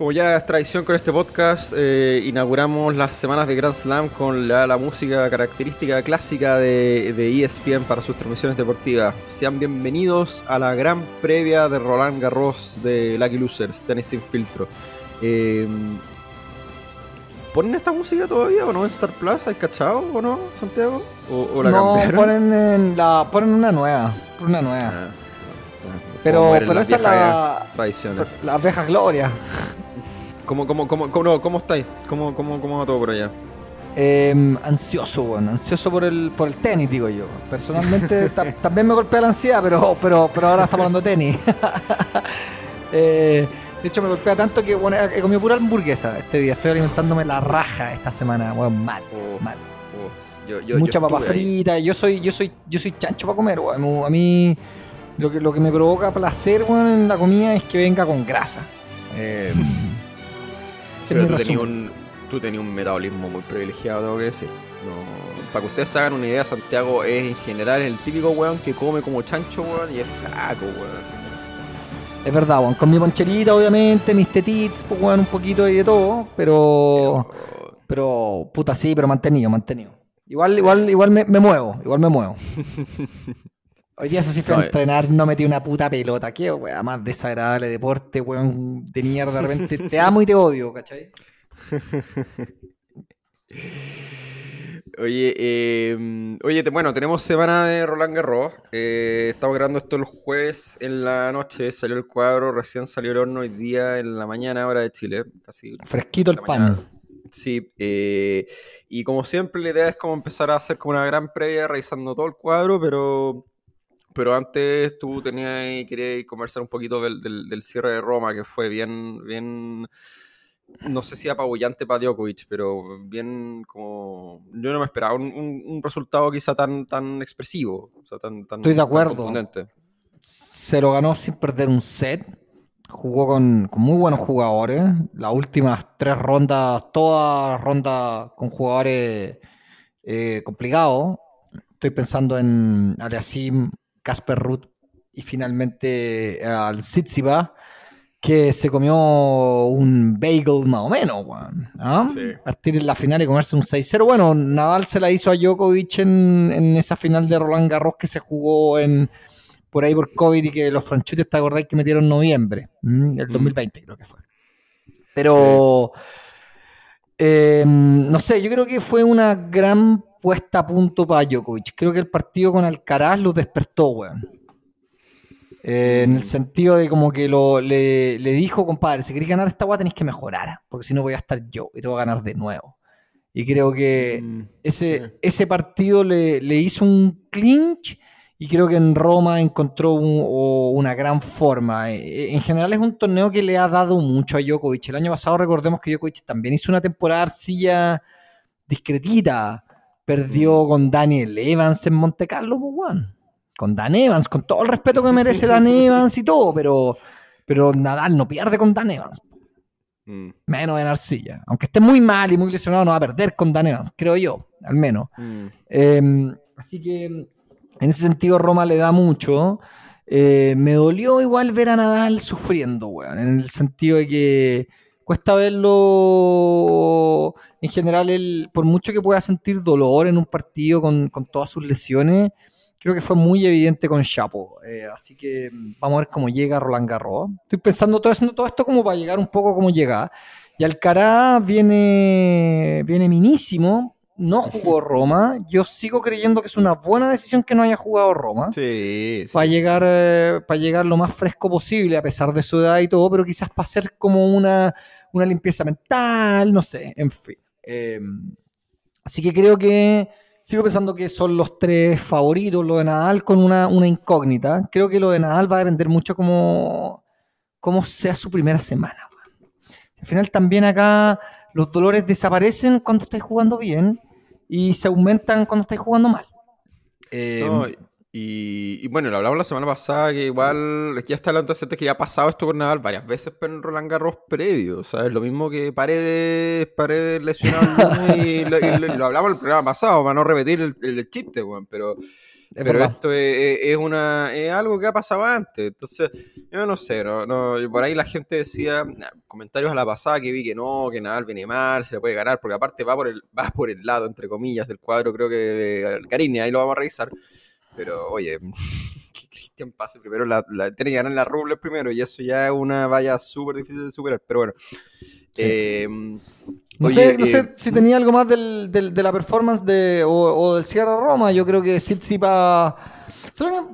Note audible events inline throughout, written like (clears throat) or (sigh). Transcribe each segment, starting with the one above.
Como ya es tradición con este podcast, eh, inauguramos las semanas de Grand Slam con la, música característica clásica de, de, ESPN para sus transmisiones deportivas. Sean bienvenidos a la gran previa de Roland Garros de Lucky Losers, tenis sin filtro. Eh, ¿Ponen esta música todavía o no en Star Plus? ¿Hay cachado o no, Santiago? ¿O, la no, ponen, en la, ponen una nueva. Una nueva. Ah, pero, pero esa es la. Tradición. La vieja gloria. ¿Cómo, cómo, cómo, cómo, cómo estáis? ¿Cómo, cómo, ¿Cómo va todo por allá? Eh, ansioso, bueno, ansioso por el, por el tenis, digo yo. Personalmente (laughs) también me golpea la ansiedad, pero, pero, pero ahora estamos hablando de tenis. (laughs) eh, de hecho, me golpea tanto que bueno, he comido pura hamburguesa este día. Estoy alimentándome la raja esta semana. Bueno, mal, mal. Mucha papa frita. Yo soy, yo soy, yo soy chancho para comer. A mí lo que, lo que me provoca placer bueno, en la comida es que venga con grasa. Eh, (laughs) Pero tú tenías, un, tú tenías un metabolismo muy privilegiado, tengo que decir. para que ustedes hagan una idea, Santiago es en general el típico weón que come como chancho, weón, y es flaco, weón. Es verdad, weón. Con mi poncherita, obviamente, mis tetits, pues, weón, un poquito y de todo. Pero. Pero, puta, sí, pero mantenido, mantenido. Igual, igual, igual me, muevo, igual me muevo. (laughs) Hoy día eso sí fue a entrenar, no metí una puta pelota. Qué weón, más desagradable deporte, weón, de mierda. De repente te amo y te odio, ¿cachai? (laughs) Oye, eh, oye, bueno, tenemos semana de Roland Garros. Eh, estamos grabando esto los jueves en la noche. Salió el cuadro, recién salió el horno hoy día en la mañana, hora de Chile. Casi Fresquito el pan. Sí, eh, y como siempre, la idea es como empezar a hacer como una gran previa revisando todo el cuadro, pero, pero antes tú tenías querías conversar un poquito del, del cierre de Roma, que fue bien, bien no sé si apabullante para Djokovic, pero bien como. Yo no me esperaba un, resultado quizá tan, tan expresivo. Estoy de acuerdo. Se lo ganó sin perder un set. Jugó con, muy buenos jugadores. Las últimas tres rondas, todas rondas con jugadores eh, complicados. Estoy pensando en Aliasim, Casper Ruth y finalmente al Sitsiba que se comió un bagel más o menos, weón. ¿ah? Partir en la final y comerse un 6-0. Bueno, Nadal se la hizo a Djokovic en, en, esa final de Roland Garros que se jugó en por ahí por COVID y que los franchutes, ¿te acordáis que metieron en noviembre? El 2020 creo que fue. Pero, em, no sé, yo creo que fue una gran puesta a punto para Djokovic. Creo que el partido con Alcaraz lo despertó, weón. Eh, en el sentido de como que lo, le, dijo, compadre, si querés ganar esta guay tenéis que mejorar, porque si no voy a estar yo y te voy a ganar de nuevo. Y creo que mm, ese, ese partido le, hizo un clinch y creo que en Roma encontró una gran forma. Eh, en general es un torneo que le ha dado mucho a Djokovic. El año pasado recordemos que Djokovic también hizo una temporada arcilla discretita. Perdió mm. con Daniel Evans en Monte Carlo, pues, con Dan Evans, con todo el respeto que merece Dan (laughs) Evans y todo, pero, pero Nadal no pierde con Dan Evans. Mm. Menos en Arcilla. Aunque esté muy mal y muy lesionado, no va a perder con Dan Evans, creo yo, al menos. Mm. Em, así que en ese sentido Roma le da mucho. Eh, me dolió igual ver a Nadal sufriendo, weón, en el sentido de que cuesta verlo en general, él, por mucho que pueda sentir dolor en un partido con, con todas sus lesiones, creo que fue muy evidente con Chapo. Eh, así que mm, vamos a ver cómo llega Roland Garros. Estoy pensando todo, haciendo todo esto como para llegar un poco como llega. Y Alcaraz viene, viene minísimo. No jugó (laughs) Roma. Yo sigo creyendo que es una buena decisión que no haya jugado Roma. Sí. Para llegar, eh, para llegar lo más fresco posible, a pesar de su edad y todo, pero quizás para hacer como una, una limpieza mental, no sé, en fin. Eh, así que creo que Sigo pensando que son los tres favoritos, lo de Nadal con una, incógnita. Creo que lo de Nadal va a depender mucho como, cómo sea su primera semana. Al final también acá los dolores desaparecen cuando estáis jugando bien y se aumentan cuando estáis jugando mal. Eh, y, bueno, lo hablamos la semana pasada que igual ya está hablando de que ya ha pasado esto con Nadal varias veces pero en Roland Garros previo, ¿sabes? Lo mismo que Paredes, Paredes lesionado y, (laughs) lo, hablamos el programa pasado para no repetir el, chiste, weón, pero pero esto es, una, es algo que ha pasado antes. Entonces, yo no sé, no, no, por ahí la gente decía, comentarios a la pasada que vi que no, que Nadal viene mal, se le puede ganar, porque aparte va por el, va por el lado, entre comillas, del cuadro, creo que el Carini, ahí lo vamos a revisar. Pero, oye, (laughs) que Cristian pase primero, la, tiene que ganar la Rubles primero, y eso ya es una valla súper difícil de superar. Pero bueno. Eh, no, sé, no sé eh, si tenía algo más del, de la performance de, o, del Sierra Roma. Yo creo que Sitsipa.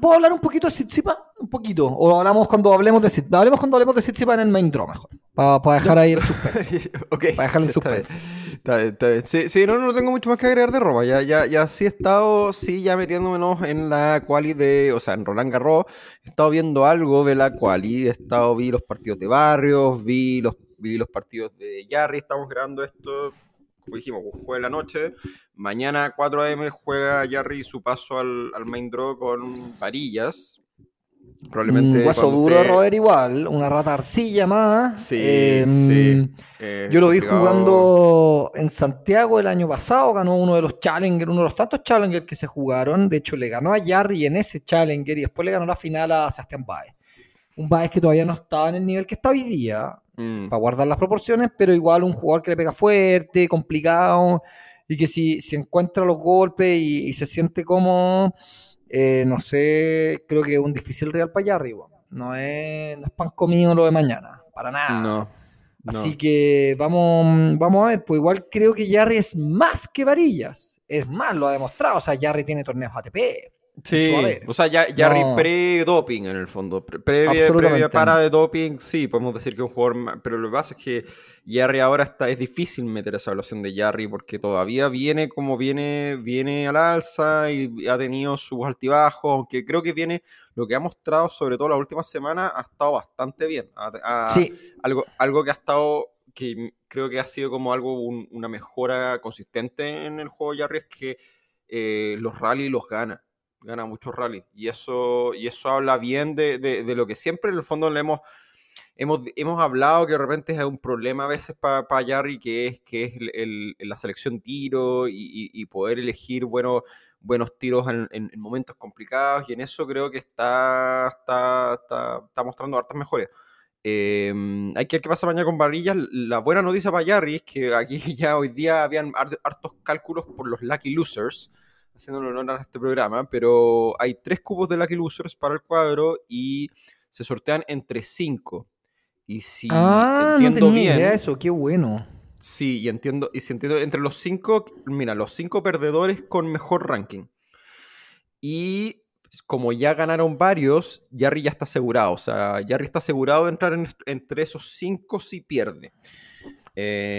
¿Puedo hablar un poquito de Sitsipa? Un poquito. O hablamos cuando hablemos de Sitsipa. Hablemos cuando hablemos de Sitsipa en el main draw mejor. Para dejar ahí el (laughs) suspense. Para dejarle el suspense. Sí, sí, no, no tengo mucho más que agregar de Roma. Ya, ya, ya sí he estado, sí, ya metiéndomenos en la quali de, o sea, en Roland Garros. He estado viendo algo de la quali. He estado, vi los partidos de barrios, vi los vi los partidos de Yarry, estamos grabando esto, como dijimos, juega en la noche. Mañana 4 am juega Yarry su paso al, main draw con varillas. Probablemente. Un hueso duro, Robert, igual. Una rata arcilla más. Sí, em, sí. Eh, yo lo vi jugando en Santiago el año pasado. Ganó uno de los Challenger, uno de los tantos Challenger que se jugaron. De hecho, le ganó a Yarry en ese Challenger y después le ganó la final a Sebastián Baez. Un Baez que todavía no estaba en el nivel que está hoy día. Mm. para guardar las proporciones, pero igual un jugador que le pega fuerte, complicado, y que si, si encuentra los golpes y, se siente como, eh, no sé, creo que es un difícil real para allá arriba. No es, no es pan comido lo de mañana, para nada. No. Así que vamos, vamos a ver, pues igual creo que Jarry es más que varillas. Es más, lo ha demostrado. O sea, Jarry tiene torneos ATP. Sí, o sea, ya, ya pre-doping en el fondo. Previa, para de doping, sí, podemos decir que es un jugador. Pero lo que pasa es que Jarry ahora está, es difícil meter esa evaluación de Jarry porque todavía viene como viene, viene al alza y ha tenido sus altibajos, aunque creo que viene, lo que ha mostrado, sobre todo la última semana, ha estado bastante bien. sí. Algo, algo que ha estado, que creo que ha sido como algo, una mejora consistente en el juego de Jarry es que eh, los rally los gana gana muchos rally. Y eso, y eso habla bien de, de, lo que siempre en el fondo le hemos, hemos, hemos hablado que de repente es un problema a veces para pa Jarry, que es, que es el, la selección tiro y, poder elegir buenos, buenos tiros en, en, momentos complicados. Y en eso creo que está, está, está, mostrando hartas mejores. Em, hay que ver qué pasa mañana con Varillas. La buena noticia para Jarry es que aquí (laughs) ya hoy día habían hartos cálculos por los Lucky Losers haciéndolo honor a este programa, pero hay tres cubos de Lucky Losers para el cuadro y se sortean entre cinco. Y si ah, entiendo bien. eso, qué bueno. Sí, y entiendo, y si entiendo, entre los cinco, mira, los cinco perdedores con mejor ranking. Y como ya ganaron varios, Jarry ya está asegurado. O sea, Jarry está asegurado de entrar entre esos cinco si pierde.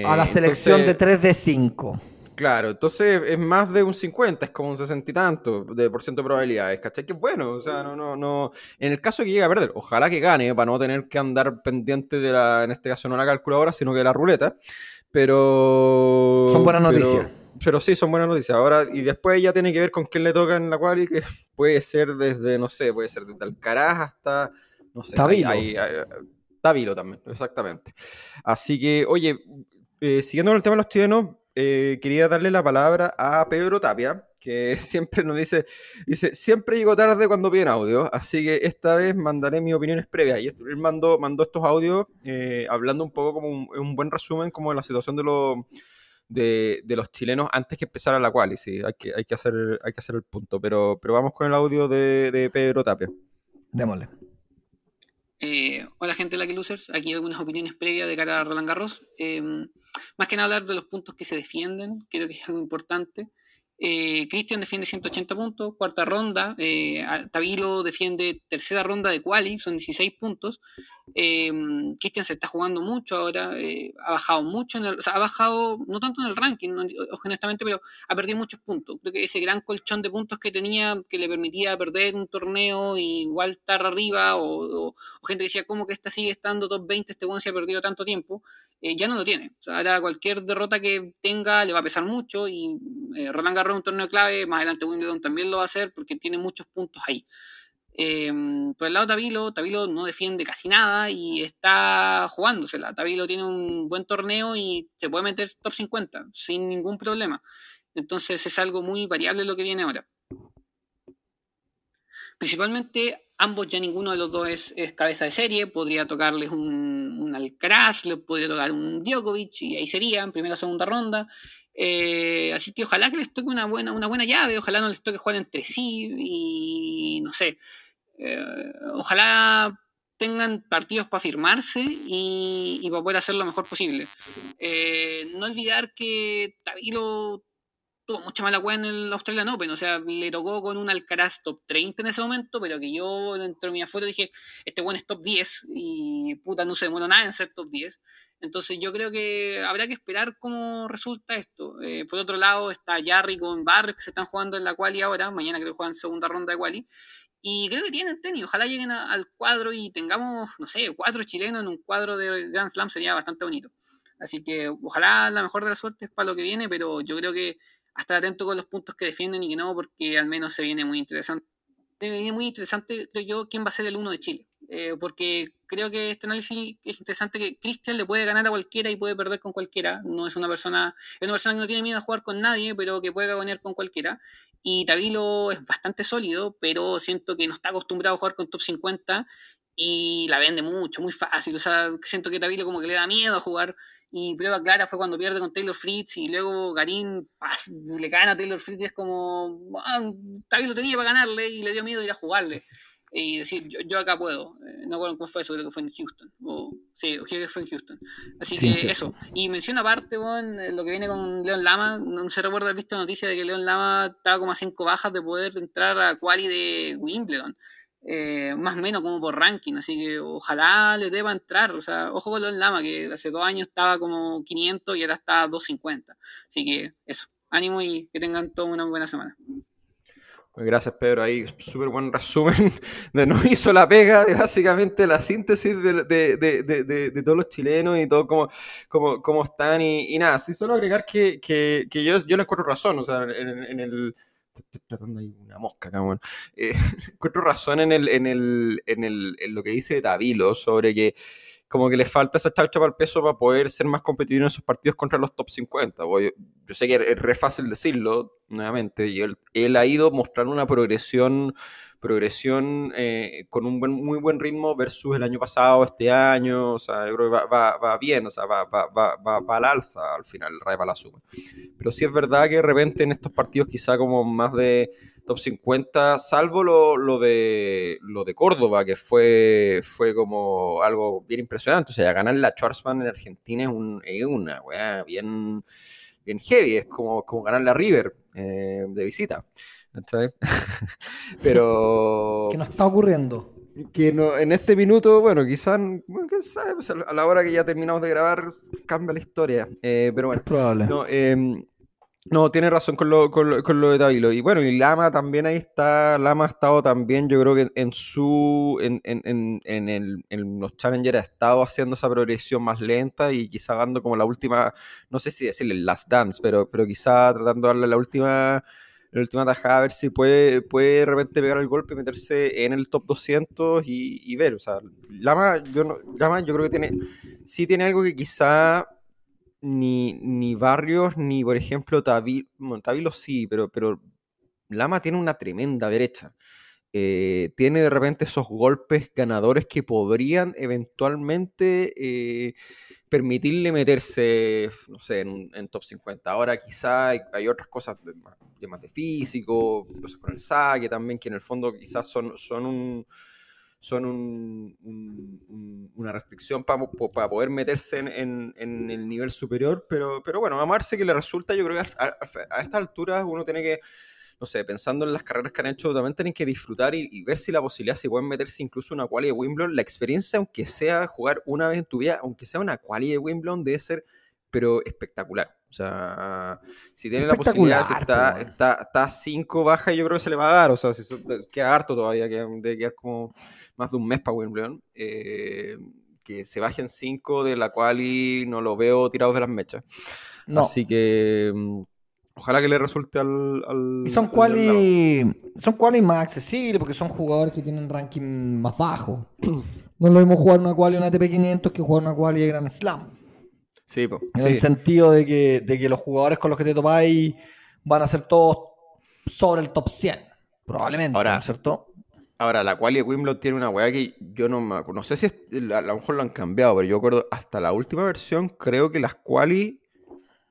a la selección de 3 de 5. Claro, entonces es más de un 50, es como un 60 y tanto de por ciento de probabilidades, ¿cachai? Que bueno, o sea, no, no, no. En el caso que llegue a perder, ojalá que gane, para no tener que andar pendiente de la, en este caso no la calculadora, sino que de la ruleta. Pero. Son buenas noticias. Pero, sí, son buenas noticias. Ahora, y después ya tiene que ver con quién le toca en la cual y que (laughs) puede ser desde, no sé, puede ser desde Alcaraz hasta. No sé. Tabilo. Tabilo también, exactamente. Así que, oye, eh, siguiendo con el tema de los chilenos eh, quería darle la palabra a Pedro Tapia, que (laughs) siempre nos dice, dice, siempre llego tarde cuando piden audio, así que esta vez mandaré mis opiniones previas. Y él mandó, mandó estos audios eh, hablando un poco como un, buen resumen como de la situación de, los de, los chilenos antes que empezara la cual, y sí, hay que, hay que, hacer, hay que hacer el punto, pero, pero vamos con el audio de, de Pedro Tapia. Démosle. Eh, hola gente de Lucky Losers, aquí algunas opiniones previas de cara a Roland Garros. Eh, más que nada hablar de los puntos que se defienden, creo que es algo importante. Eh, Christian defiende 180 puntos, cuarta ronda. Eh, Tabilo defiende tercera ronda de quali, son 16 puntos. Eh, Christian se está jugando mucho ahora, eh, ha bajado mucho, en el, o sea, ha bajado no tanto en el ranking, honestamente, pero ha perdido muchos puntos. Creo que ese gran colchón de puntos que tenía, que le permitía perder un torneo y igual estar arriba, o, gente decía, ¿cómo que esta sigue estando top 20? Este buen se ha perdido tanto tiempo. Eh, ya no lo tiene. O sea, ahora cualquier derrota que tenga le va a pesar mucho y eh, Roland Garros un torneo clave, más adelante Wimbledon también lo va a hacer porque tiene muchos puntos ahí. Eh, por el lado de Tabilo, Tabilo no defiende casi nada y está jugándosela. Tabilo tiene un buen torneo y se puede meter top 50 sin ningún problema. Entonces es algo muy variable lo que viene ahora. Principalmente, ambos ya ninguno de los dos es, cabeza de serie. Podría tocarles un, un Alcaraz, le podría tocar un Djokovic y ahí sería, en primera o segunda ronda. Eh, así que ojalá que les toque una buena, una buena llave, ojalá no les toque jugar entre sí y no sé. Eh, ojalá tengan partidos para firmarse y, para poder hacer lo mejor posible. Eh, no olvidar que Tabilo tuvo mucha mala cueva en el Australian Open, o sea, le tocó con un Alcaraz top 30 en ese momento, pero que yo dentro de mi afuera dije, este buen es top 10 y puta, no se demoró nada en ser top 10. Entonces yo creo que habrá que esperar cómo resulta esto. Eh, por otro lado está Jarry con Barrios que se están jugando en la quali ahora, mañana creo que juegan segunda ronda de quali. Y creo que tienen tenis, ojalá lleguen al cuadro y tengamos, no sé, cuatro chilenos en un cuadro de Grand Slam sería bastante bonito. Así que ojalá la mejor de las suertes para lo que viene, pero yo creo que estar atento con los puntos que defienden y que no, porque al menos se viene muy interesante. Se viene muy interesante, creo yo, quién va a ser el uno de Chile. Eh, porque creo que este análisis es interesante que Cristian le puede ganar a cualquiera y puede perder con cualquiera. No es una persona, es una persona que no tiene miedo a jugar con nadie, pero que puede ganar con cualquiera. Y Tabilo es bastante sólido, pero siento que no está acostumbrado a jugar con top 50 y la vende mucho, muy fácil. O sea, siento que Tabilo como que le da miedo a jugar y prueba clara fue cuando pierde con Taylor Fritz y luego Garín le gana a Taylor Fritz y es como, ah, lo tenía para ganarle y le dio miedo ir a jugarle. Y decir, yo, acá puedo. Eh, no acuerdo cómo fue eso, creo que fue en Houston. O, sí, creo que fue en Houston. Así que eso. Y menciona aparte, bueno, lo que viene con León Lama. No se recuerda haber visto noticia de que León Lama estaba como a cinco bajas de poder entrar a quali de Wimbledon. Eh, más o menos como por ranking, así que ojalá le deba entrar, o sea, ojo con León Lama, que hace dos años estaba como 500 y ahora está 250, así que eso, ánimo y que tengan toda una buena semana. Pues gracias Pedro, ahí súper buen resumen. (laughs) De no hizo la pega de básicamente la síntesis de, todos los chilenos y todo cómo, cómo, cómo están y, nada, sí solo agregar que, yo, yo le encuentro razón, o sea, en el estoy tratando ahí una mosca, cabrón. Eh, (laughs) encuentro razón en, el, en, el, en, el, en lo que dice Davilo sobre que como que le falta esa chaucha para el peso para poder ser más competitivo en esos partidos contra los top 50. Yo, sé que es re fácil decirlo, nuevamente, y él, él ha ido mostrando una progresión progresión eh, con un buen, muy buen ritmo versus el año pasado, este año, o sea, yo creo que va, va, bien, o sea, va, va, va, va al alza al final, el Ray la suma. Pero sí es verdad que de repente en estos partidos quizá como más de top 50, salvo lo, lo, de, lo de Córdoba, que fue, fue como algo bien impresionante. O sea, ganar la Schwarzman en Argentina es, un, es una weá bien, bien heavy, es como, como ganar la River eh, de visita. (laughs) Pero. (laughs) ¿Qué nos está ocurriendo? Que no, en este minuto, bueno, quizás, bueno, pues, a la hora que ya terminamos de grabar, cambia la historia. Eh, pero bueno. Es probable. No, em, no, tiene razón con lo, con, lo, de Tabilo. Y bueno, y Lama también ahí está. Lama ha estado también, yo creo que en su. En, en, en, el, en los Challengers ha estado haciendo esa progresión más lenta y quizá dando como la última. No sé si decirle last dance, pero, pero quizá tratando de darle la última la última tajada, a ver si puede, puede de repente pegar el golpe, meterse en el top 200 y, ver. O sea, Lama yo, no, Lama, yo creo que tiene, sí tiene algo que quizá ni, ni Barrios, ni por ejemplo Tavilo, bueno, sí, pero, pero Lama tiene una tremenda derecha. Eh, tiene de repente esos golpes ganadores que podrían eventualmente eh, permitirle meterse, no sé, en, top 50. Ahora quizá hay, otras cosas de, más de físico, cosas con el saque también, que en el fondo quizás son, son un son una restricción para poder meterse en, el nivel superior, pero, pero bueno, a Marce que le resulta, yo creo que a, a, a esta altura uno tiene que no sé, pensando en las carreras que han hecho, también tienen que disfrutar y, ver si la posibilidad, si pueden meterse incluso una quali de Wimbledon, la experiencia, aunque sea jugar una vez en tu vida, aunque sea una quali de Wimbledon, debe ser, pero espectacular. O sea, si tiene la posibilidad, si está, está, está, cinco bajas, yo creo que se le va a dar. O sea, si queda harto todavía, que debe quedar como más de un mes para Wimbledon. Eh, que se bajen cinco de la quali no lo veo tirados de las mechas. Así que mm, Ojalá que le resulte al. y son quali, son quali más accesibles porque son jugadores que tienen ranking más bajo. (clears throat) no lo mismo jugar una quali en una ATP500 que jugar una quali de Grand Slam. Sí. En el sentido de que, de que los jugadores con los que te topáis van a ser todos sobre el top 100. Probablemente, Ahora, ¿cierto? Ahora, la quali de Wimbledon tiene una weá que yo no me acuerdo. No sé si a lo mejor lo han cambiado, pero yo acuerdo hasta la última versión, creo que las quali.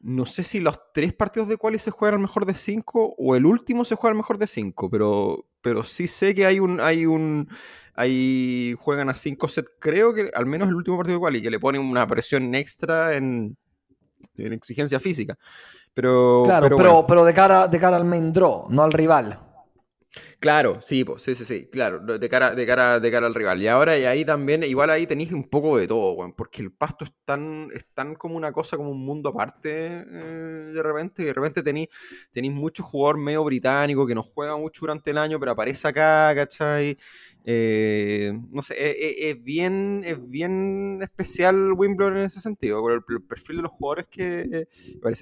No sé si los tres partidos de quali se juegan al mejor de cinco o el último se juega al mejor de cinco, pero, pero sí sé que hay un. Hay un hay, juegan a cinco sets, creo que al menos el último partido de quali, que le ponen una presión extra en, en exigencia física. Pero, claro, pero, pero, de, cara, de cara al main draw, no al rival. Claro, sí, pues, sí, sí, sí, claro, de cara, de cara, de cara al rival. Y ahora y ahí también, igual ahí tenéis un poco de todo, porque el pasto es tan, es tan como una cosa, como un mundo aparte eh, de repente, y de repente tenéis, tenéis mucho jugador medio británico que no juega mucho durante el año, pero aparece acá, ¿cachai? Eh, no sé, es, bien, es bien especial Wimbledon en ese sentido, con el, perfil de los jugadores que.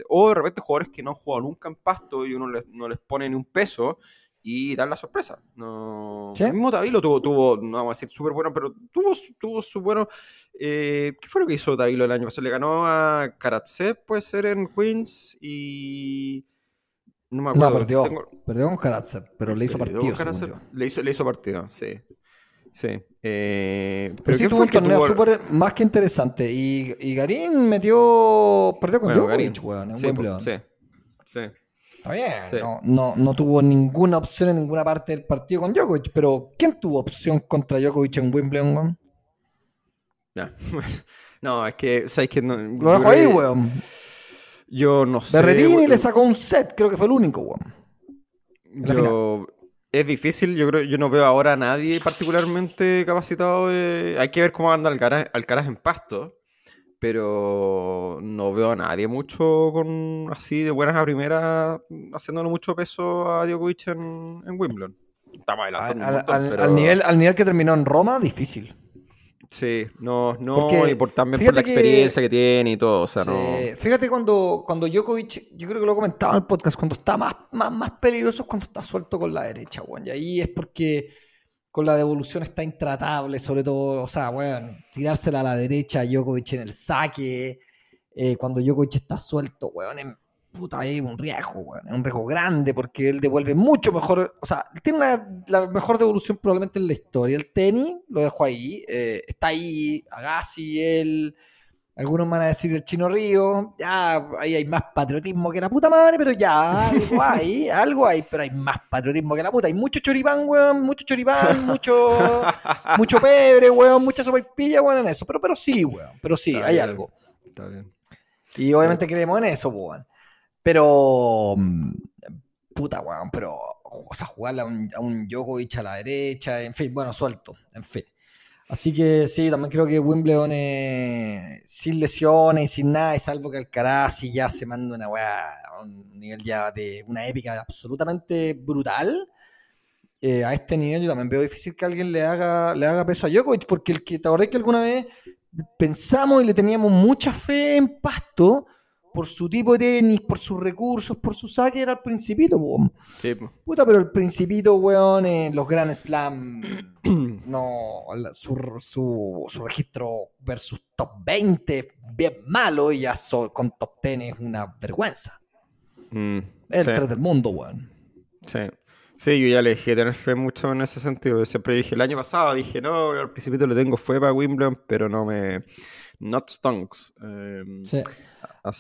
O de repente jugadores que no han jugado nunca en pasto y uno no les pone ni un peso y dar la sorpresa. No... El mismo Tavilo tuvo, tuvo, no vamos a decir súper bueno, pero tuvo, tuvo su bueno. Eh, ¿Qué fue lo que hizo Tavilo el año pasado? Le ganó a Karatsev, puede ser, en Queens y. No me acuerdo. No, perdió, perdió con Karatsev, pero le hizo partido. Le hizo, le hizo partido, sí. Sí. Eh, pero, sí tuvo un torneo súper más que interesante. Y, y Garín metió. Perdió con bueno, Djokovic, weón, en sí, Sí, sí. Está bien, no, no, no, tuvo ninguna opción en ninguna parte del partido con Djokovic, pero ¿quién tuvo opción contra Djokovic en Wimbledon, (laughs) No, es que, ¿sabes que no, Lo dejo ahí, weón. Yo no sé. Berretini le sacó un set, creo que fue el único, weón. Yo, es difícil, yo creo, yo no veo ahora a nadie particularmente capacitado. Hay que ver cómo anda Alcaraz en pasto pero no veo a nadie mucho con así de buenas a primeras haciéndole mucho peso a Djokovic en, en Wimbledon. Estamos al, al, nivel, al nivel que terminó en Roma, difícil. Sí, no, no, y por, también por la experiencia que, tiene y todo, o sea, no... Fíjate cuando, cuando Djokovic, yo creo que lo comentaba en el podcast, cuando está más, más, más peligroso es cuando está suelto con la derecha, bueno, y ahí es porque con la devolución está intratable, sobre todo, o sea, bueno, tirársela a la derecha, Djokovic en el saque, eh, cuando Djokovic está suelto, weón, en, puta, es un riesgo, weón, es un riesgo grande porque él devuelve mucho mejor, o sea, tiene la mejor devolución probablemente en la historia. El tenis, lo dejo ahí, eh, está ahí, Agassi, él... Algunos van a decir el Chino Río, ya, ahí hay más patriotismo que la puta madre, pero ya, algo hay, (laughs) algo hay, pero hay más patriotismo que la puta. Hay mucho choripán, weón, mucho choripán, mucho, (laughs) mucho pebre, weón, mucha pilla, weón, en eso. Pero, pero sí, weón, pero sí, hay algo. Está bien. Y obviamente creemos en eso, weón. Pero, mm, puta, weón, pero, o sea, jugarle a un, a un Djokovic a la derecha, en fin, bueno, suelto, en fin. Así que sí, también creo que Wimbledon sin lesiones y sin nada, y salvo que Alcaraz sí ya se manda una weá a un nivel ya de una épica absolutamente brutal. Eh, a este nivel yo también veo difícil que alguien le haga, le haga peso a Djokovic, porque el que te acordás que alguna vez pensamos y le teníamos mucha fe en Pasto, por su tipo de tenis, por sus recursos, por su saque, era el Principito, weón. Sí, Puta, pero el Principito, weón, en los Grand Slam, (clears throat) no, su, su, su, registro versus top 20 bien malo y ya con top 10 es una vergüenza. Mm, el 3 del mundo, weón. Sí. Sí, yo ya le dije tener fe mucho en ese sentido. Siempre dije, el año pasado dije, no, al Principito le tengo fe para Wimbledon, pero no me... Not stonks. Em, sí.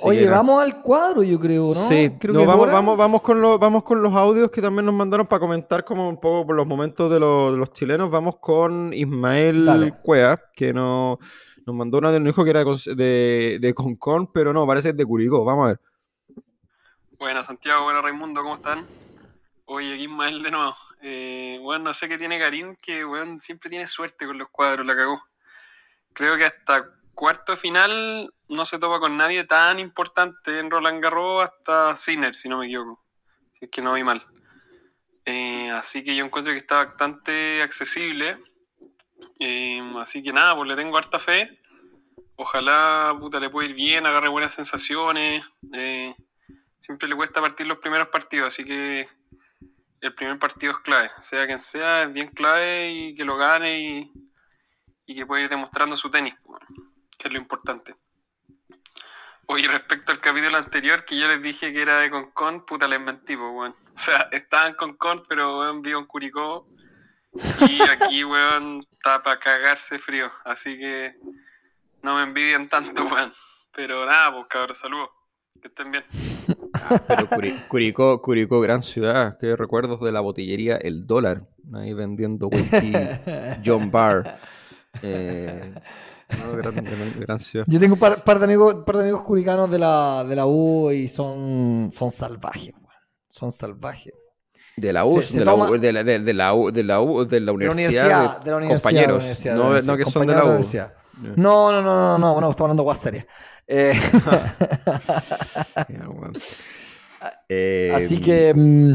Oye, vamos al cuadro, yo creo, ¿no? Sí, creo vamos, vamos, vamos, con los, vamos con los audios que también nos mandaron para comentar como un poco por los momentos de, los, chilenos. Vamos con Ismael Cuea, que nos, nos mandó una de nos dijo que era de, de, Concon, pero no, parece de Curicó. Vamos a ver. Buenas, Santiago, buenas, Raimundo, ¿cómo están? Oye, aquí Ismael de nuevo. Eh, bueno, no sé qué tiene Karim, que bueno, siempre tiene suerte con los cuadros, la cagó. Creo que hasta cuarto final no se topa con nadie tan importante en Roland Garros hasta Sinner, si no me equivoco. Si es que no vi mal. Eh, así que yo encuentro que está bastante accesible. Eh, así que nada, pues le tengo harta fe. Ojalá puta, le pueda ir bien, agarre buenas sensaciones. Eh, siempre le cuesta partir los primeros partidos, así que el primer partido es clave. Sea quien sea, es bien clave y que lo gane y, que pueda ir demostrando su tenis. Pues que es lo importante. Oye, respecto al capítulo anterior que yo les dije que era de Concon, puta les mentí, pues, O sea, (laughs) estaba en Concon, pero weón, vivo en Curicó Y aquí, (laughs) weón, está para cagarse frío. Así que no me envidien tanto, (laughs) weón. Pero nada, pues cabrón, saludos. Que estén bien. Ah, pero Curi- Curicó, Curicó, gran ciudad. Qué recuerdos de la botillería El Dólar. Ahí vendiendo whisky John Barr. Eh, no, gran, gran- gran ciudad. Yo tengo un par, par de amigos, par de amigos curicanos de la, de la U y son, son salvajes, weón. Son salvajes. De la U, de, la U de, la, de, de la U, de la U, de la De la universidad, de la universidad. compañeros, no, no que son de la U. No, no, no, no, no, bueno, estamos hablando de serias. Eh. (laughs) (laughs) Eh, así que mm,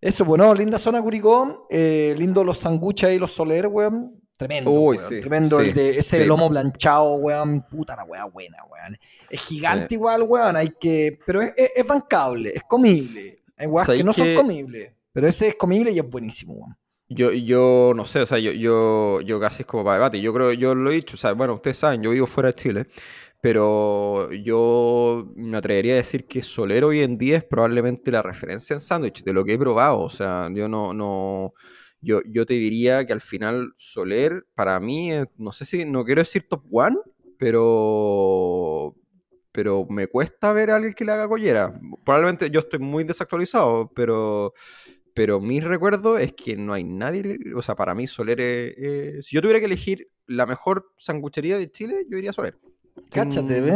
eso, bueno, linda zona Curicó, eh, lindo los sanguchas y los soler, weón. Tremendo, Uy, weón, sí, tremendo sí, el de ese sí. lomo planchado, weón. Puta la weá buena, weón. Es gigante igual, weón. Hay que, pero es, es- es bancable, es comible. Hay weas que ¿Sabes no son comibles, pero ese es comible y es buenísimo, weón. Yo, yo no sé, o sea, yo, yo, yo casi es como para debate. Yo creo, yo lo he dicho, o sea, bueno, ustedes saben, yo vivo fuera de Chile, pero yo me atrevería a decir que Soler hoy en día es probablemente la referencia en sándwich, de lo que he probado. O sea, yo no, no, yo, yo te diría que al final Soler, para mí, es- no sé si, no quiero decir top one, pero, pero me cuesta ver a alguien que le haga collera. Probablemente yo estoy muy desactualizado, pero, pero mi recuerdo es que no hay nadie, o sea, para mí Soler es, si yo tuviera que elegir la mejor sanguchería de Chile, yo iría a Soler. Cáchate, Mm.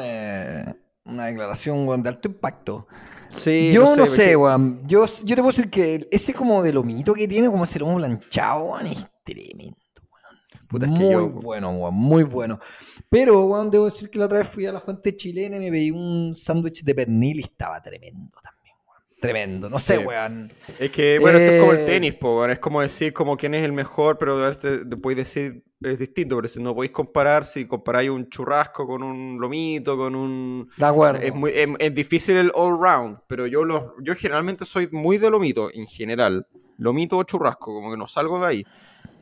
eh, una declaración, de alto impacto. Sí, yo no sé, weón. Yo, yo te puedo decir que ese como de lomito que tiene, como ese lomo planchado, weón, es tremendo. Puta, es que muy yo- bueno, weón, muy bueno. Pero, weón, debo decir que la otra vez fui a la fuente chilena y me pedí un sándwich de pernil y estaba tremendo también, weón. Tremendo. No sé, Sí. weón. Es que, bueno, esto es como el Eh, tenis, po, weón, es como decir como quién es el mejor, pero este, podéis decir es distinto, pero si no podéis comparar, si comparáis un churrasco con un lomito, con un... De acuerdo. Es, muy, es, es difícil el all round, pero yo, los, yo generalmente soy muy de lomito, en general. Lomito o churrasco, como que no salgo de ahí.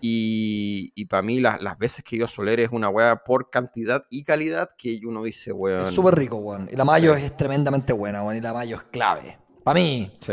Y, y para mí las, las veces que yo Soler es una weá por cantidad y calidad que uno dice, weón. Es súper rico, weón. Y la mayo es tremendamente buena, weón. Y la mayo es clave. Para mí, Sí.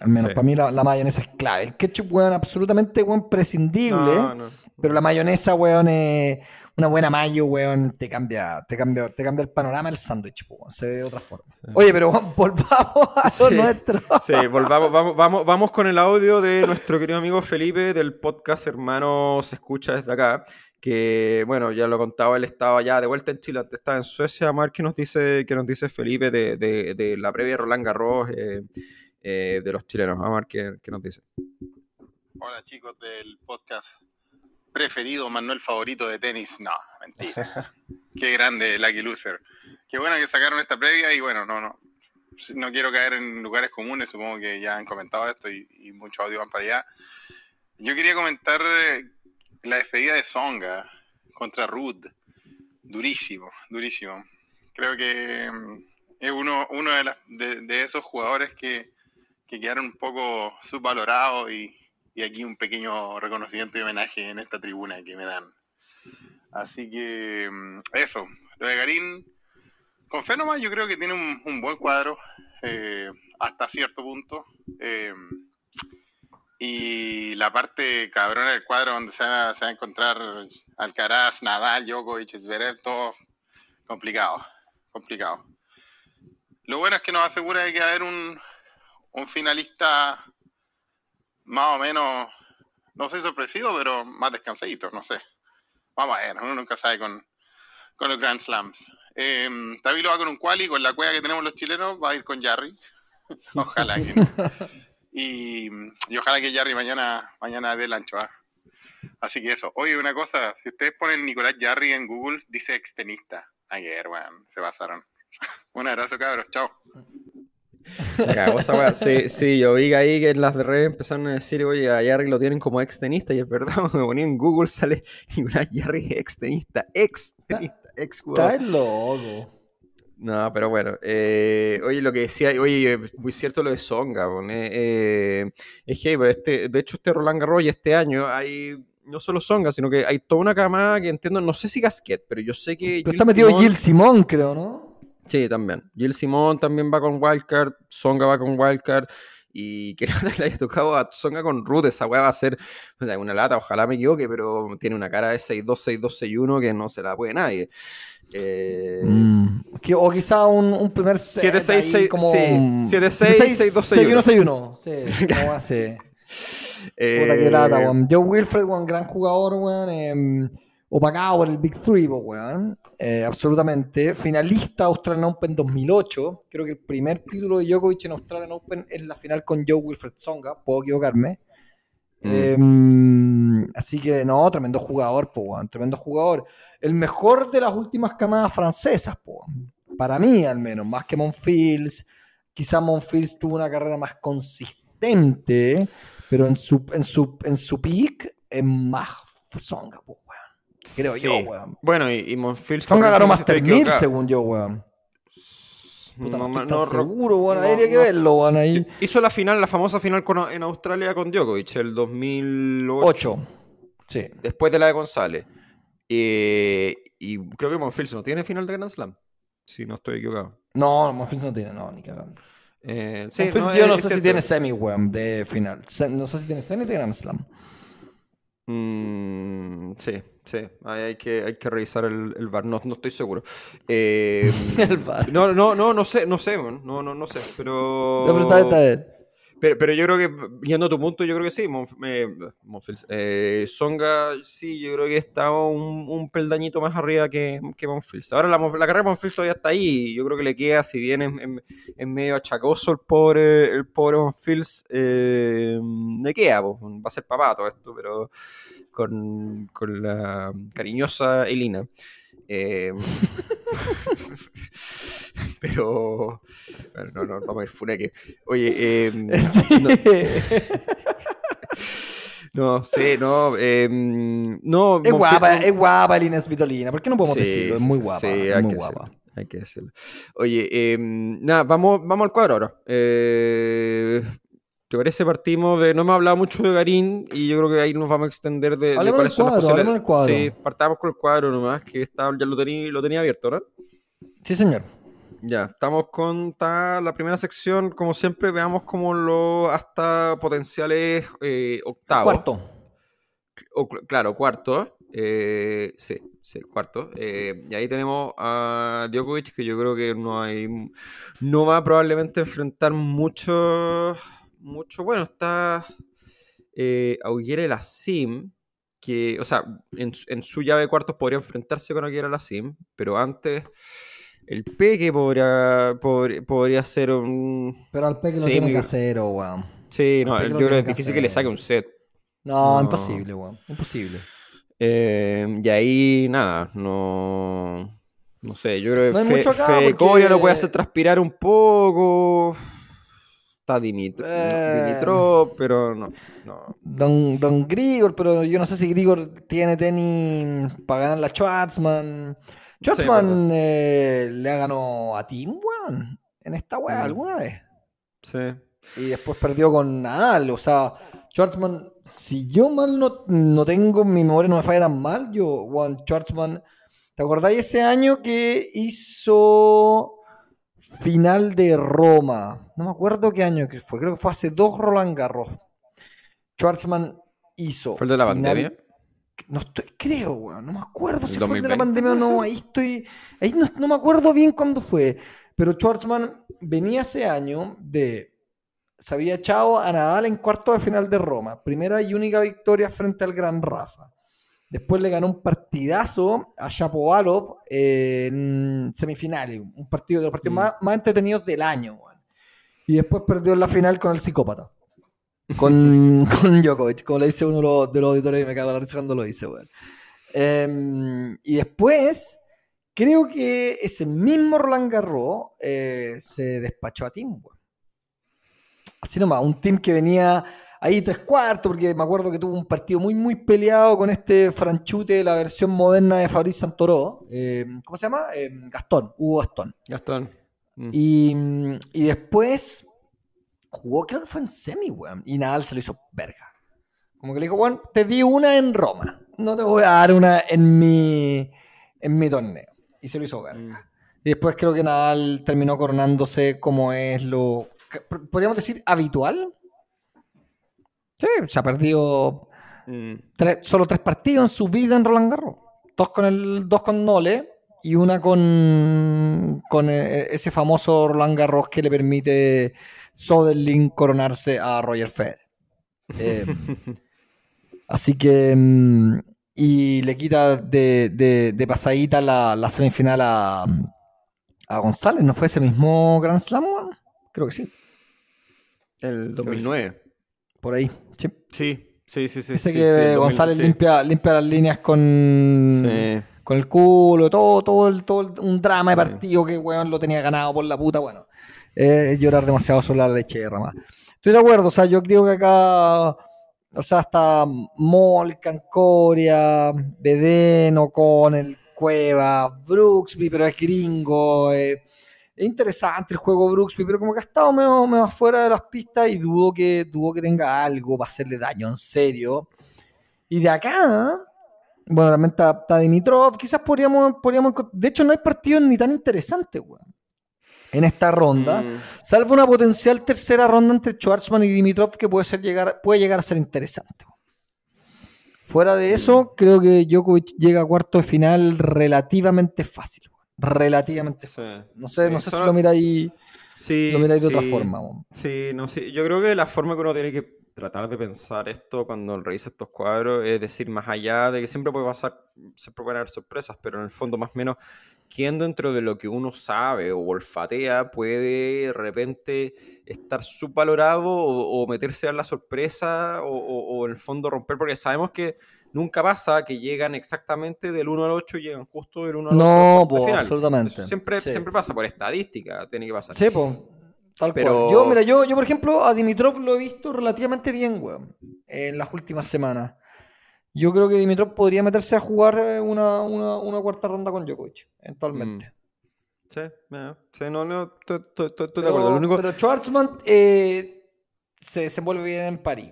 al menos Sí. para mí la, la mayonesa es clave. El ketchup, weón, absolutamente, weón, prescindible. No, no. Pero la mayonesa, weón, es una buena mayo, weón, te cambia, te cambia, te cambia el panorama del sándwich, weón, se ve de otra forma. Oye, pero weón, (laughs) volvamos a lo Sí. nuestro. Sí, volvamos, vamos, vamos, vamos con el audio de nuestro querido amigo Felipe del podcast Hermano Se Escucha desde acá. Que bueno, ya lo contaba, él estaba ya de vuelta en Chile, antes estaba en Suecia. Ver qué nos dice, qué nos dice Felipe de, de- de la previa Roland Garros eh, eh, de los chilenos. A ver qué, qué nos dice. Hola chicos del podcast preferido, Manuel favorito de tenis. No, mentira. (laughs) Qué grande Lucky Loser. Qué bueno que sacaron esta previa y bueno, no, no. No quiero caer en lugares comunes, supongo que ya han comentado esto y, y muchos audios van para allá. Yo quería comentar eh, la despedida de Songa contra Rudd. Durísimo, durísimo. Creo que mm, es uno, uno de, esos jugadores que, que quedaron un poco subvalorados y, y aquí un pequeño reconocimiento y homenaje en esta tribuna que me dan. Así que mm, eso, lo de Garín, con fe yo creo que tiene un, un buen cuadro eh, hasta cierto punto. eh, y la parte cabrona del cuadro donde se va, a encontrar Alcaraz, Nadal, Djokovic, Zverev, todo complicado, complicado. Lo bueno es que nos asegura de que va a haber un, un finalista más o menos, no sé sorpresivo, pero más descansadito, no sé. Vamos a ver, uno nunca sabe con, con los Grand Slams. Eh, David lo va con un quali, con la cueva que tenemos los chilenos, va a ir con Jarry. (laughs) ojalá que. (laughs) Y, y ojalá que Jarry mañana, mañana dé el ancho. ¿ah? Así que eso. Oye, una cosa, si ustedes ponen Nicolás Jarry en Google, dice extenista. Ay, que ver, weón, se pasaron. (laughs) un abrazo, cabros, chao. Sí, sí, yo vi ahí que en las de redes empezaron a decir, oye, a Jarry lo tienen como extenista, y es verdad, (laughs) cuando me ponía en Google sale Nicolás Jarry extenista, extenista, ex jugador. Está loco. No, pero bueno. eh, oye, lo que decía, oye, muy cierto lo de Songa. eh, eh, es que, pero este, de hecho, este Roland Garros y este año hay no solo Songa, sino que hay toda una camada que entiendo, no sé si Gasquet, pero yo sé que. Pero Gilles está metido Gil Simón, creo, ¿no? Sí, también. Gil Simón también va con Wildcard, Songa va con Wildcard. Y que (laughs) le haya tocado a Tsonga con Ruth, esa weá va a ser una lata, ojalá me equivoque, pero tiene una cara de 6-2, 6-2, 6-1 que no se la puede nadie. Eh, Mm. Que- o quizá un, un primer set 7-6, ahí 6, como sí. 7-6, 6-2, 6-1, 6-1. Sí, (laughs) como hace. Puta que eh, lata, weón. Joe Wilfred, weón, gran jugador, weón. eh, opacado por el Big Three, po, weón. Eh, absolutamente. Finalista Australian Open 2008. Creo que el primer título de Djokovic en Australian Open es la final con Joe Wilfred Songa. Puedo equivocarme. Mm. Eh, así que no, tremendo jugador, po, weón, tremendo jugador. El mejor de las últimas camadas francesas, po, weón. para mí al menos, más que Monfils. Quizá Monfils tuvo una carrera más consistente, pero en su, en su, en su peak es más Songa, po, Creo yo, sí. weón. Bueno, y, y Monfils. Songa ganó Master estoy 1000, equivocado. según yo, weón. Puta, No, no, no, seguro, weón. no, Habría que verlo, weón, ahí. Hizo la final, la famosa final con- en Australia con Djokovic, el 2008. 8. Sí. Después de la de González. Eh, y creo que Monfils no tiene final de Grand Slam. Si no estoy equivocado. No, Monfils no tiene, no, ni cagando. Eh, sí, Monfils no, yo es- no es sé si cierto. tiene semi, weón, de final. Se- No sé si tiene semi de Grand Slam. Mm, sí, sí. Ahí hay que, hay que revisar el, el bar. No, no estoy seguro. (laughs) Eh, El VAR. No, no, no, no sé, no sé, man. No, no, no sé. Pero. No, pero está bien, está bien. Pero, pero yo creo que, yendo a tu punto, yo creo que sí, Monf- eh, Monfils. Eh, Songa, sí, yo creo que está un, un peldañito más arriba que, que Monfils. Ahora la, la carrera de Monfils todavía está ahí, yo creo que le queda, si bien es medio achacoso el pobre, el pobre Monfils, eh, le queda, pues, va a ser papá todo esto, pero con, con la cariñosa Elina. Eh, (laughs) pero bueno, no, no, vamos a ir funeque. Oye, eh, (laughs) Sí. no sé, (laughs) no. eh, no Es guapa, es guapa Elina Svitolina. ¿Por qué no podemos Sí, decirlo? Es sí, muy sí, guapa. sí, es muy guapa. decirlo, hay que decirlo. Oye, eh, nada, vamos, vamos al cuadro ahora. Eh, ¿Te parece? Partimos de. No hemos hablado mucho de Garín y yo creo que ahí nos vamos a extender de, de cuáles son las cuadro, hablemos posibilidades. cuadro. Sí, partamos con el cuadro nomás, que está, ya lo tenía, lo tenía abierto, ¿no? Sí, señor. Ya, estamos con la primera sección, como siempre, veamos como los hasta potenciales eh, octavos. Cuarto. O, claro, cuarto. eh, sí, sí, cuarto. Eh, y ahí tenemos a Djokovic, que yo creo que no hay. No va probablemente a enfrentar mucho. Mucho. Bueno, está. Eh, Auguere Lassim, que. O sea, en, su- en su llave de cuartos podría enfrentarse con Auguere Lassim, pero antes. El Peque podría, podría, podría ser un. Pero al Peque lo tiene muy- casero, weón. Sí, no, yo creo que es que difícil que le hacer. saque un set. No, No. imposible, weón. Imposible. Eh, y ahí, nada, no. No sé, yo creo No que Fe, acá Fede porque- Coria lo puede hacer transpirar un poco. Está Dimitro, Eh. Dimitrov, pero no. no. Don, Don Grigor, pero yo no sé si Grigor tiene tenis para ganar la Schwarzman. Schwarzman eh, le ha ganado a Tim, weón, en esta weá Mm. alguna vez. Sí. Y después perdió con Nadal. O sea, Schwarzman, si yo mal no, no tengo, mi memoria no me falla tan mal, yo, Juan Schwarzman, ¿te acordáis ese año que hizo final de Roma? No me acuerdo qué año que fue, creo que fue hace dos Roland Garros. Schwarzman hizo. ¿Fue el de la final- pandemia? No estoy, creo, weón, no me acuerdo si ¿El fue el de la 2020 pandemia o no, ahí estoy, ahí no, no me acuerdo bien cuándo fue, pero Schwarzman venía ese año de, se había echado a Nadal en cuarto de final de Roma, primera y única victoria frente al Gran Rafa, después le ganó un partidazo a Shapovalov en semifinales, un partido de los partidos Mm. más, más entretenidos del año, weón. y después perdió en la final con el psicópata. Con, (laughs) (laughs) con Djokovic, como le dice uno de los, de los auditores y me cago en la risa cuando lo dice, weón. Em, y después, creo que ese mismo Roland Garros eh, se despachó a Tim, weón. Así nomás, un team que venía ahí tres cuartos, porque me acuerdo que tuvo un partido muy, muy peleado con este franchute, la versión moderna de Fabrice Santoro. eh, ¿Cómo se llama? Eh, Gastón, Hugo Gastón. Gastón. Mm. Y, y después jugó, creo que fue en semi, weón. Y Nadal se lo hizo verga. Como que le dijo, weón, te di una en Roma. No te voy a dar una en mi, en mi torneo. Y se lo hizo verga. Y después creo que Nadal terminó coronándose como es lo podríamos decir, habitual. Sí, se ha perdido Mm, tres- solo tres partidos en su vida en Roland Garros. Dos con el, dos con Nole y una con, con eh, ese famoso Roland Garros que le permite Soderling coronarse a Roger Federer. Eh, (laughs) así que mm, y le quita de, de- de pasadita la, la semifinal a, a González. ¿No fue ese mismo Grand Slam? Creo que sí. el 2009. Por ahí. Sí. Sí, sí, sí, sí. Sí, que sí, el 2000, González sí. limpia, limpia las líneas con, Sí. con el culo, todo, todo, el, todo el- un drama de partido que weón lo tenía ganado por la puta. Bueno, eh, llorar demasiado sobre la leche derramada. Estoy de acuerdo, o sea, yo creo que acá, o sea, hasta Molcan, Coria, Bedeno, con el Cueva, Brooksby, pero es gringo. eh, es interesante el juego Brooksby, pero como que ha estado medio, medio afuera de las pistas y dudo que, dudo que tenga algo para hacerle daño en serio. Y de acá, bueno, también está, está Dimitrov, quizás podríamos, podríamos... De hecho, no hay partidos ni tan interesantes, weón. En esta ronda, Mm, salvo una potencial tercera ronda entre Schwartzman y Dimitrov que puede, ser llegar, puede llegar a ser interesante. Fuera de eso, creo que Djokovic llega a cuarto de final relativamente fácil. Relativamente Sí. fácil. No sé, no Sí, sé si lo miráis, Sí, lo miráis de otra sí. forma. Sí, no sé. Yo creo que la forma que uno tiene que tratar de pensar esto cuando revisa estos cuadros es decir, más allá de que siempre puede pasar, siempre pueden haber sorpresas, pero en el fondo, más o menos, quién dentro de lo que uno sabe o olfatea puede de repente estar subvalorado o, o meterse a la sorpresa o, o- o en el fondo romper, porque sabemos que nunca pasa que llegan exactamente del 1 al 8 y llegan justo del 1 al 8. No, pues, final. absolutamente. Eso Siempre, Sí. siempre pasa por estadística, tiene que pasar. Sí, pues. Tal Pero- cual. Yo, mira, yo, yo, por ejemplo, a Dimitrov lo he visto relativamente bien, weón, en las últimas semanas. Yo creo que Dimitrov podría meterse a jugar eh, una, una, una cuarta ronda con Djokovic, eventualmente. Sí, no, sí, no, no, estoy, de acuerdo. Lo único... pero Schwartzman eh, se desenvuelve bien en París.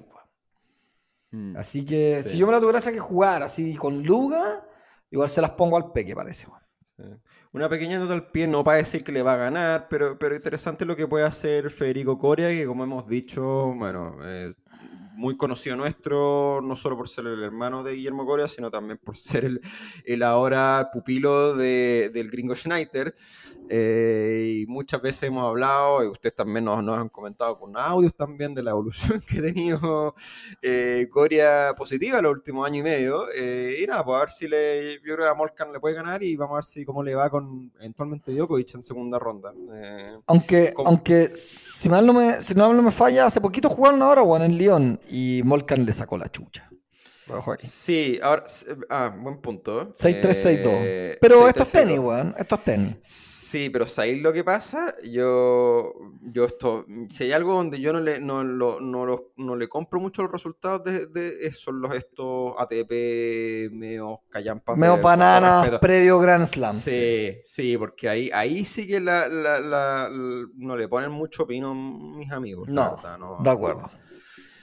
Mm. Así que Sí. si yo me la tuviera que jugar así con Luga, igual se las pongo al peque, parece. Una pequeña nota al pie, no para decir que le va a ganar, pero, pero interesante lo que puede hacer Federico Coria, que como hemos dicho, bueno, eh, muy conocido nuestro, no solo por ser el hermano de Guillermo Coria, sino también por (laughs) ser el, el ahora pupilo de- del gringo Schneider. Eh, y muchas veces hemos hablado, y ustedes también nos, nos han comentado con audios también de la evolución (laughs) que ha tenido eh, Coria positiva en los últimos años y medio. Eh, y nada, pues a ver si le, yo creo que a Molcan le puede ganar y vamos a ver si cómo le va con eventualmente Djokovic en segunda ronda. Aunque, aunque si mal no me, si no me falla, hace poquito jugaron ahora, weón, en Lyon y Molcan le sacó la chucha. Sí, ahora, ah, buen punto. 6-3, 6-2. Eh, Pero 6-3, esto es tenis, 6-2. weón. Esto es tenis. Sí, pero ¿sabéis lo que pasa? Yo, yo esto, si hay algo donde yo no le, no, lo- no, lo- no le compro mucho los resultados de, de son los estos ATP medio callampas. todo bananas, predio Grand Slam. Sí, sí, porque ahí, ahí sí que la, la- la- la- no le ponen mucho pino mis amigos. No, verdad, no. de acuerdo.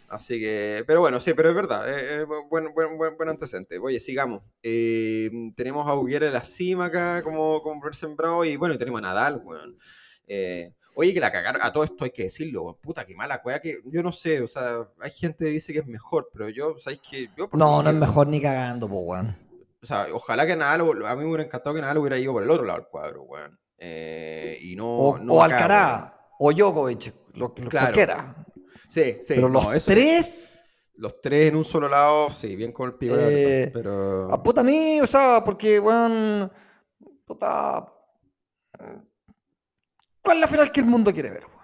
Así que, pero bueno, sí, pero es verdad, eh, eh, buen, buen, buen, buen antecedente. Oye, sigamos. Eh, tenemos a Buguera en la cima acá, como, como sembrado, y bueno, y tenemos a Nadal, weón. Eh, oye, que la cagaron, a todo esto hay que decirlo, weón. Puta, qué mala cueva que, yo no sé, o sea, hay gente que dice que es mejor, pero yo, ¿sabéis que Yo, No, no es mejor ni cagando, po, weón. o sea, ojalá que Nadal, a mí me hubiera encantado que Nadal hubiera ido por el otro lado del cuadro, weón. Y no. O, no o acá, weón. Alcaraz, o Djokovic, lo, lo Claro. cualquiera. Sí, sí. Pero no, los eso- tres, Los tres en un solo lado, sí, bien con el pico. Eh, pero. a puta mí, o sea, porque, weón, puta... ¿Cuál es la final que el mundo quiere ver, weón?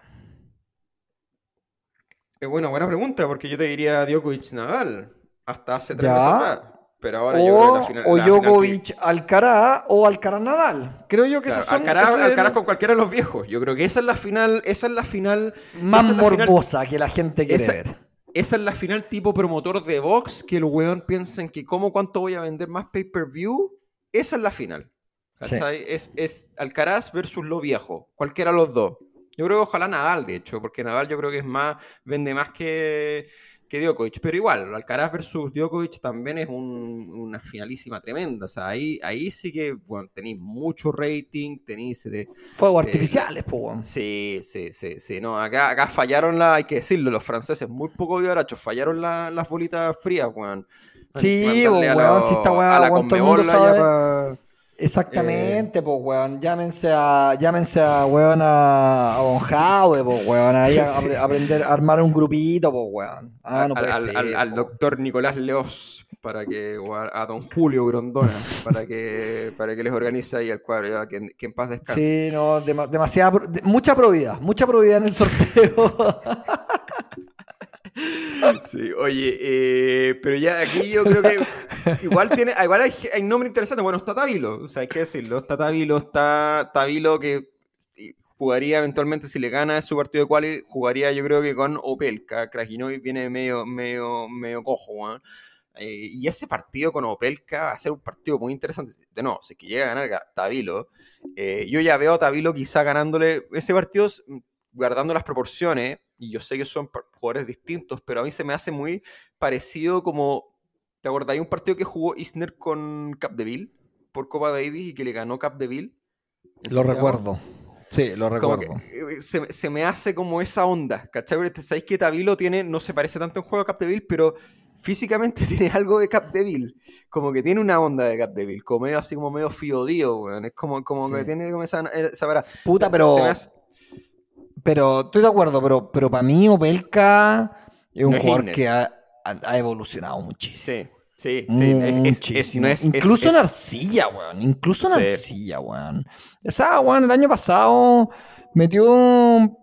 Eh, bueno, buena pregunta, porque yo te diría Djokovic Nadal. Hasta hace tres Ya. Pero ahora yo creo que O, la final. o la final que- Djokovic Alcaraz o Alcaraz Nadal. Creo yo que Claro, esas son Alcaraz, ese el- con cualquiera de los viejos. Yo creo que esa es la final. Esa es la final. más final- morbosa que la gente quiere esa- ver. Esa es la final tipo promotor de box, que el weón piensa en que cómo cuánto voy a vender más pay-per-view. Esa es la final. Es, es Alcaraz versus lo viejo. Cualquiera de los dos. Yo creo que ojalá Nadal, de hecho, porque Nadal yo creo que es más, vende más que, que Djokovic. Pero igual, Alcaraz versus Djokovic también es un- una finalísima tremenda. O sea, ahí, ahí sí que bueno, tenéis mucho rating, tenéis... de- Eh, artificiales, po, weón. Sí, sí, sí, sí. No, acá, acá fallaron la, hay que decirlo, los franceses muy poco vivarachos, fallaron la- las bolitas frías, weón. Sí, Mandarle a weón, lo- si esta weá, a la weón, todo el mundo sabe. pa- Exactamente, pues, weón. Llámense a, llámense a, weón, a, a pues, weón. Ahí (laughs) a, apre- aprender a armar un grupito, pues, weón. Ah, no al, puede al- ser, al- doctor Nicolás Leos para que o a, a don Julio Grondona para que para que les organice ahí el cuadro ya, que, en- que en paz descanse Sí, no, dema- demasiada, de- mucha probidad, mucha probidad en el sorteo. (laughs) Sí, oye, eh, pero ya aquí yo creo que igual tiene, igual hay, hay nombre interesante. Bueno, está Tavilo, o sea, hay que decirlo. Está Tavilo, está Tavilo que jugaría eventualmente si le gana su partido de quali, jugaría yo creo que con Opelka. Krajinovic viene medio, medio, medio cojo. Eh, y ese partido con Opelka va a ser un partido muy interesante. De nuevo, si es que llega a ganar Ga- Tavilo, eh, yo ya veo a Tavilo quizá ganándole ese partido guardando las proporciones, y yo sé que son jugadores distintos, pero a mí se me hace muy parecido como, ¿te? Hay un partido que jugó Isner con Capdeville por Copa Davis y que le ganó Capdeville. lo Santiago. recuerdo. Sí, lo recuerdo. eh, se, se me hace como esa onda, ¿cachai? Porque Sabéis que Tavilo tiene, no se parece tanto en juego a Capdeville, pero físicamente (laughs) tiene algo de Capdeville. Como que tiene una onda de Capdeville, como medio así como medio fiodío, weón. Es como, como Sí. que tiene como esa, esa. Puta, pero, se pero estoy de acuerdo, pero, pero para mí Opelka es un No jugador que ha, ha- evolucionado muchísimo. Sí, sí, sí. es- es- es- Muchísimo. no Incluso en arcilla, weón. Incluso en Sí. arcilla, weón. O sea, weón, el año pasado metió,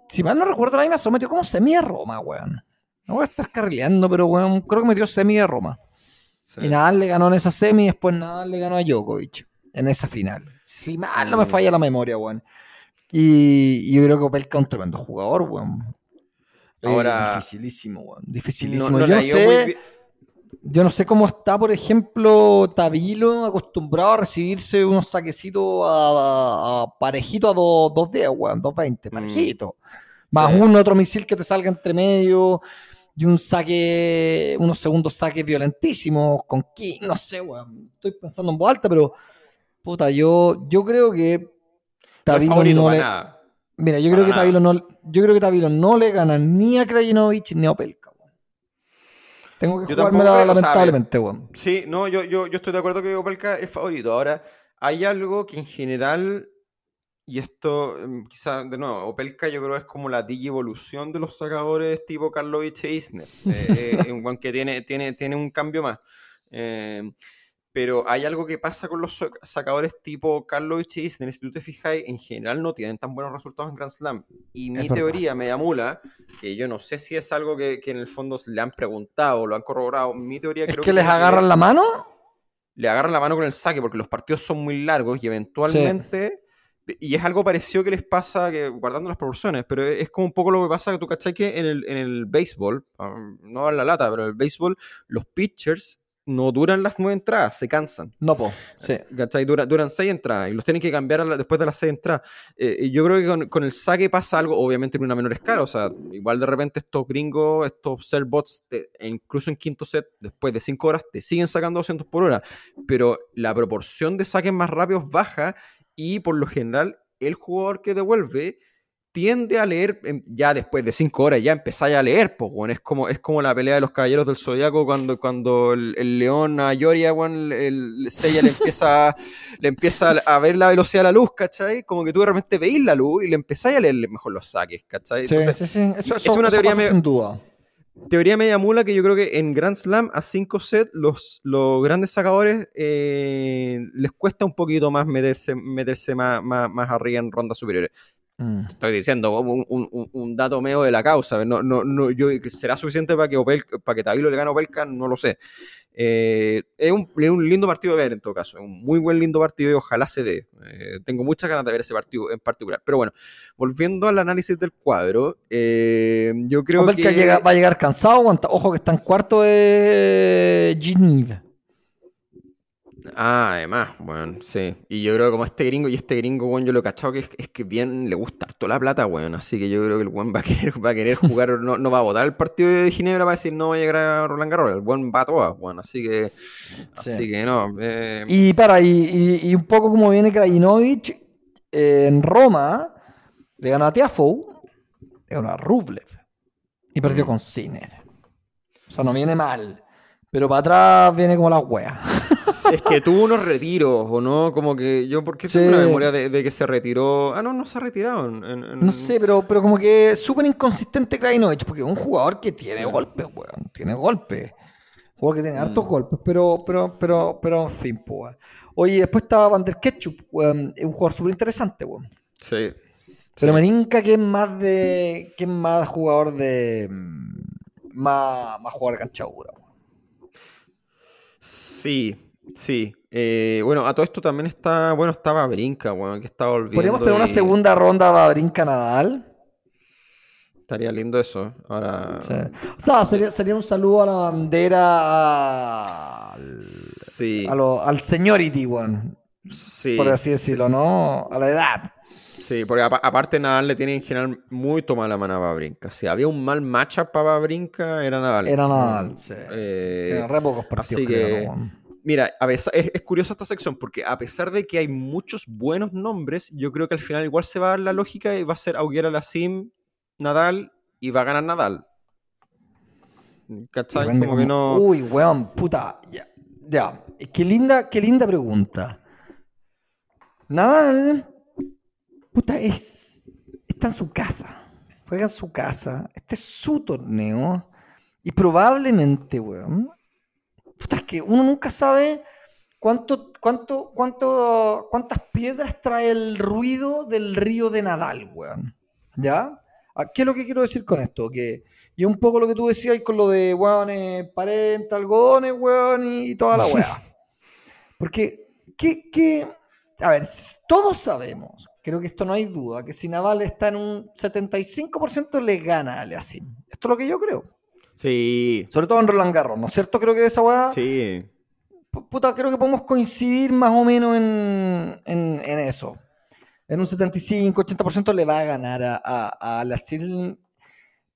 si mal no recuerdo, el año pasado metió como semi de Roma, weón. No voy a estar carrileando, pero weón, creo que metió semi de Roma. sí. Y Nadal le ganó en esa semi y después Nadal le ganó a Djokovic en esa final. Si mal no me Mm. falla la memoria, weón. Y, y yo creo que Opelka es un tremendo jugador, weón. Eh, Ahora- dificilísimo, weón. Dificilísimo. no yo, no sé, yo no sé cómo está, por ejemplo, Tabilo acostumbrado a recibirse unos saquecitos a, a- a parejito a 2.10, weón, 2.20, Mm. parejito. Más Sí. un otro misil que te salga entre medio y un saque, unos segundos saques violentísimos con King, no sé, weón. Estoy pensando en voz alta, pero puta, yo, yo creo que Tabilo no para le. nada. Mira, yo creo que. Tabilo no, yo creo que Tabilo no le gana ni a Krajinovic ni a Opelka. Tengo que jugármela lamentablemente, weón. Sí, no, yo, yo, yo estoy de acuerdo que Opelka es favorito. Ahora, hay algo que en general, y esto em, quizá, de nuevo, Opelka yo creo es como la evolución de los sacadores tipo Karlovich e Isner, (laughs) eh, eh, que tiene, tiene, tiene un cambio más. Eh, pero hay algo que pasa con los sacadores tipo Karlovich e Isner, si tú te fijas, en general no tienen tan buenos resultados en Grand Slam. Y mi teoría me mula, que yo no sé si es algo que, que en el fondo le han preguntado o lo han corroborado, mi teoría Es creo que les tiene ver- agarran la mano. le agarran la mano con el saque porque los partidos son muy largos y eventualmente. Y es algo parecido que les pasa, que, guardando las proporciones, pero es es como un poco lo que pasa que tú cachai que en el, en el béisbol, ah, no en la lata, pero en el béisbol, los pitchers no duran las nueve entradas, se cansan. No, po. Sí. ¿Cachai? Dura- duran seis entradas y los tienen que cambiar la- después de las seis entradas. Eh, yo creo que con, con el saque pasa algo, obviamente en una menor escala. O sea, igual de repente estos gringos, estos serbots, te- e incluso en quinto set, después de cinco horas, te siguen sacando 200 por hora. Pero la proporción de saques más rápidos baja y por lo general el jugador que devuelve tiende a leer, em, ya después de cinco horas, ya empezáis a leer, pues, bueno, es como, es como la pelea de los caballeros del zodiaco cuando, cuando el, el león a Yoria, weón, el, el Seiya le empieza, le empieza a ver la velocidad de la luz, ¿cachai? Como que tú de repente veis la luz y le empezáis a leer mejor los saques, ¿cachai? Sí, Entonces, sí, sí. Eso, es una eso teoría sin duda. teoría media mula que yo creo que en Grand Slam a 5 sets los, los grandes sacadores eh, les cuesta un poquito más meterse, meterse más, más, más arriba en rondas superiores. Mm. Estoy diciendo un, un- dato medio de la causa. No, no, no, yo, ¿Será suficiente para que, Opel, para que Tavilo le gane a Opelka? No lo sé. Eh, es, un, es un lindo partido de ver en todo caso. Es un muy buen lindo partido y ojalá se dé. Eh, tengo muchas ganas de ver ese partido en particular. Pero bueno, volviendo al análisis del cuadro, eh, yo creo Opelka que... llega- va a llegar cansado. Ojo que está en cuarto de Geneva. Ah, además, bueno, sí. Y yo creo que como este gringo, y este gringo, bueno, yo lo he cachado que es, es que bien le gusta toda la plata, weón. Así que yo creo que el buen va a (laughs) querer, va a querer jugar, no, no va a votar el partido de Ginebra para decir no voy a llegar a Roland Garros. El buen va a todas, bueno. Así que, Sí. así que no. eh, Y para, y, y- y un poco como viene Krajinovic eh, en Roma, le ganó a Tiafoe, le ganó a Rublev y perdió con Sinner. O sea, no viene mal. Pero para atrás viene como la wea. (laughs) (laughs) es que tuvo unos retiros, ¿o no? Como que yo, porque tengo Sí. una memoria de, de que se retiró. Ah, no, no se ha retirado. en- en- en- No sé, pero, pero como que súper inconsistente Krajinovic, porque es un jugador que tiene golpes, weón. Tiene golpes. Un jugador que tiene hartos golpes, pero, pero, pero, pero, en fin, pues, weón. Oye, después estaba Van der Ketchup, weón. Es un jugador súper interesante, weón. Sí. Pero me tinca que es más de. que es más jugador de. mm, Más, más jugador de cancha dura, weón. Sí, sí. Eh, bueno, a todo esto también está, bueno, estaba Brinca, bueno, que estaba volviendo. Podríamos tener una segunda ronda de Brinca Nadal. Estaría lindo eso. Ahora. Sí. O sea, sería, sería un saludo a la bandera. Al, Sí, a lo- al seniority, weón. sí, por así decirlo, ¿no? A la edad. sí, porque apa- aparte Nadal le tiene en general muy tomada la mano a Babrinka. Si había un mal matchup para Babrinka, era Nadal. Era Nadal, sí. Eh, re pocos. Mira, a pesar- es, es curiosa esta sección porque a pesar de que hay muchos buenos nombres, yo creo que al final igual se va a dar la lógica y va a ser Auguera Lassim, Nadal y va a ganar Nadal. ¿Cachai? Como que no. Uy, weón, puta. Ya. ya. Qué linda, qué linda pregunta. Nadal, puta, es. Está en su casa. Juega en su casa. Este es su torneo. Y probablemente, weón. Puta, es que uno nunca sabe cuánto, cuánto, cuánto, cuántas piedras trae el ruido del río de Nadal, weón. ¿Ya? ¿A ¿Qué es lo que quiero decir con esto? Que y un poco lo que tú decías con lo de, weón, eh, pared entre algodones, weón, y toda la (laughs) weá. Porque, ¿qué, qué? A ver, todos sabemos, creo que esto no hay duda, que si Naval está en un 75% le gana a Aliasim. Esto es lo que yo creo. Sí, Sobre todo en Roland Garros, ¿no es cierto? Creo que esa weá, sí. pu- puta, creo que podemos coincidir más o menos en, en- en eso. En un 75-80% le va a ganar a, a, a Aliasim.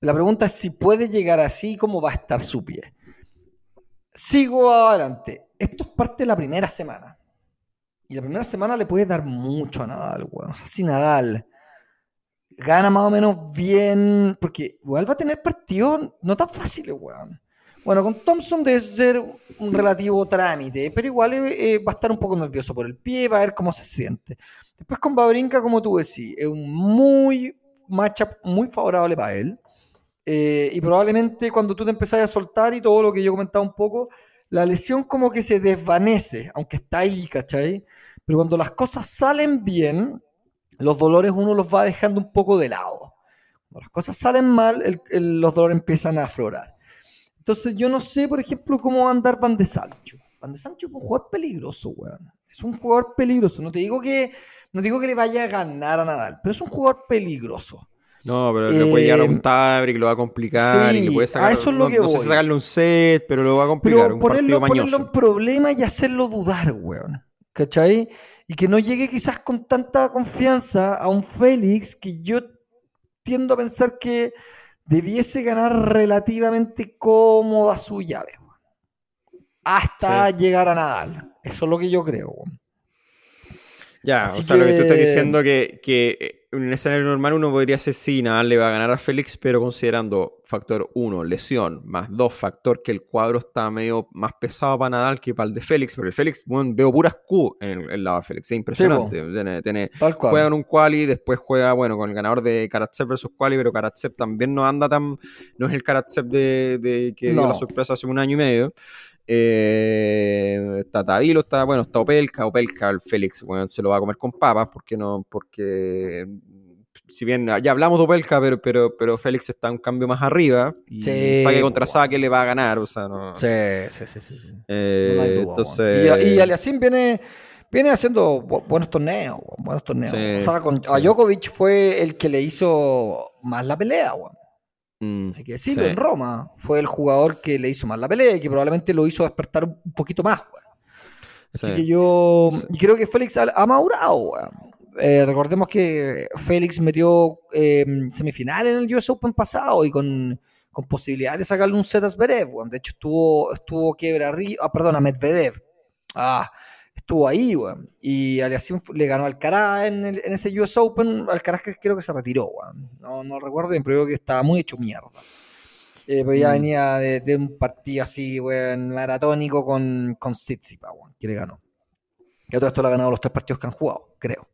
La pregunta es si puede llegar así, cómo va a estar su pie. Sigo adelante. Esto es parte de la primera semana. Y la primera semana le puede dar mucho a Nadal, weón. O sea, si Nadal gana más o menos bien, porque igual va a tener partidos no tan fáciles, weón. Bueno, con Thompson debe ser un relativo trámite, pero igual eh, va a estar un poco nervioso por el pie, va a ver cómo se siente. Después con Babrinka, como tú decís, es un muy matchup muy favorable para él. Eh, y probablemente cuando tú te empezás a soltar y todo lo que yo comentaba un poco, la lesión como que se desvanece, aunque está ahí, ¿cachai? Pero cuando las cosas salen bien, los dolores uno los va dejando un poco de lado. Cuando las cosas salen mal, el- el- los dolores empiezan a aflorar. Entonces yo no sé, por ejemplo, cómo va a andar Van de Sancho. Van de Sancho es un jugador peligroso, weón. Es un jugador peligroso. No te digo que, no digo que le vaya a ganar a Nadal, pero es un jugador peligroso. No, pero le puede llegar a un Eh, tiebreak, lo va a complicar y sí, le puede a sacar. eso es lo no, que no sé si voy. sacarle un set, pero lo va a complicar. Pero un ponerlo, partido ponerlo en mañoso. problema y hacerlo dudar, weón. ¿Cachai? Y que no llegue quizás con tanta confianza a un Félix que yo tiendo a pensar que debiese ganar relativamente cómoda su llave. Hasta llegar a Nadal. Eso es lo que yo creo. Ya, Así o sea, lo que tú estás diciendo que, que eh, en un escenario normal uno podría ser sí, Nadal le va a ganar a Félix, pero considerando factor 1, lesión, más 2, factor que el cuadro está medio más pesado para Nadal que para el de Félix, porque el Félix, bueno, veo puras Q en el, el lado de Félix, es impresionante. tiene, tiene- Tal cual. juega en un quali, después juega, bueno, con el ganador de Karatsev versus quali, pero Karatsev también no anda tan, no es el Karatsev de, de que dio No. la sorpresa hace un año y medio. Eh, está Tavilo, está, bueno, está Opelka, Opelka, el Félix, bueno, se lo va a comer con papas, porque no, porque si bien ya hablamos de Opelka, pero, pero, pero Félix está un cambio más arriba, y Sí, saque contra saque le va a ganar, o sea, no. Sí, sí, sí, sí. sí. Eh, No duda, entonces, y, y Aliasim viene, viene haciendo bu- buenos torneos, buenos torneos. Sí, o sea, con, a sí. Djokovic fue el que le hizo más la pelea, weón. Mm, Hay que decirlo, sí. en Roma fue el jugador que le hizo más la pelea y que probablemente lo hizo despertar un poquito más. Así Sí. que yo y creo que Félix ha, madurado. Eh, recordemos que Félix metió eh, semifinal en el US Open pasado y con, con posibilidad de sacarle un set a Zverev. De hecho, estuvo, estuvo quiebra arriba, ah, perdón, a Medvedev. Ah, estuvo ahí, weón. Y Aliassime fu- le ganó al Alcaraz en, el- en ese US Open. Alcaraz que creo que se retiró, weón. No, no recuerdo bien, pero creo que estaba muy hecho mierda. Eh, pero ya Mm. venía de, de un partido así, weón, maratónico con, con weón, que le ganó. Que todo esto le ha ganado los tres partidos que han jugado, creo.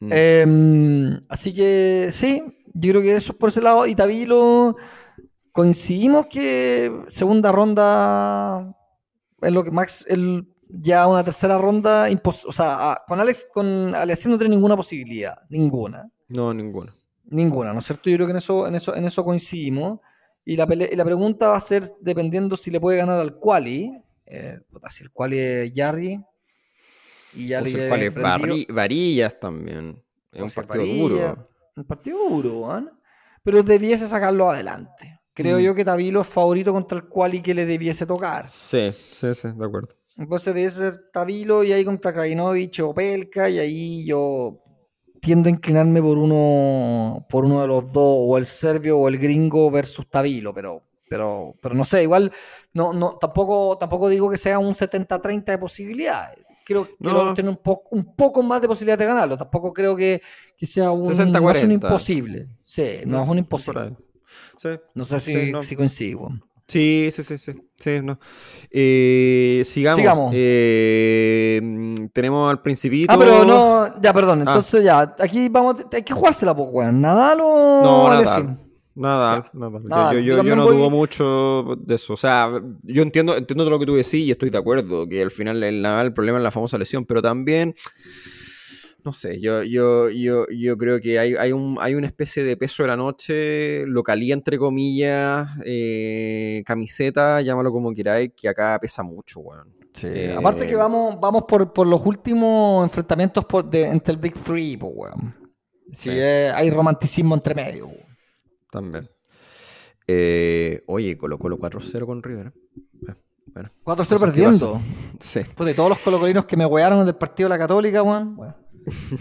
Mm. Eh, así que sí, yo creo que eso es por ese lado. Y Tabilo, coincidimos que segunda ronda es lo que Max, el, ya una tercera ronda, impos- o sea, a- con Alex, con Alexis no tiene ninguna posibilidad, ninguna. No, ninguno. Ninguna, ¿no es cierto? Yo creo que en eso, en eso, en eso coincidimos. Y la, y la pregunta va a ser dependiendo si le puede ganar al Quali. Eh, si el Quali es Jarry. Y ya O le sea, prendido- Vari- varillas también. Es un partido Varilla, duro. Un partido duro, weón. Pero debiese sacarlo adelante. Creo Mm. yo que Tabilo es favorito contra el Quali que le debiese tocar. Sí, sí, sí, de acuerdo. Entonces debe ser Tabilo y ahí contra Krajinovic o Pelka y ahí yo tiendo a inclinarme por uno por uno de los dos, o el serbio o el gringo versus Tabilo, pero pero pero no sé, igual no no tampoco tampoco digo que sea un 70-30 de posibilidades. Creo que No. tiene un poco un poco más de posibilidad de ganarlo, tampoco creo que, que sea un, no es 60-40. un imposible. Sí, no, es un imposible. Sí, No sé si, Sí, no. si coincido. Sí, sí, sí, sí, sí, no. Eh, sigamos. Sigamos. Eh, tenemos al principito. Ah, pero no, ya, perdón. Ah. Entonces ya, aquí vamos, hay que jugársela, pues, weón. Nadal o No? Nadal. Nadal, Nadal. Yo- Nadal. Yo, Yo yo, yo también no voy- dudo mucho de eso. O sea, yo entiendo, entiendo todo lo que tú decís y estoy de acuerdo, que al final el Nadal el problema es la famosa lesión, pero también, no sé, yo, yo, yo, yo creo que hay, hay, un, hay una especie de peso de la noche, localía entre comillas, eh, camiseta, llámalo como queráis, que acá pesa mucho, weón. Sí. Eh, Aparte que vamos, vamos por, por los últimos enfrentamientos por- de- entre el Big Three, pues, weón. Sí, Sí. eh, hay romanticismo entre medio. weón. También. Oye, Colo Colo 4-0 con River. Bueno, 4-0 Cosas que perdiendo. sí. Puta, y todos los colocolinos que me wearon del partido de la Católica, weón. Bueno,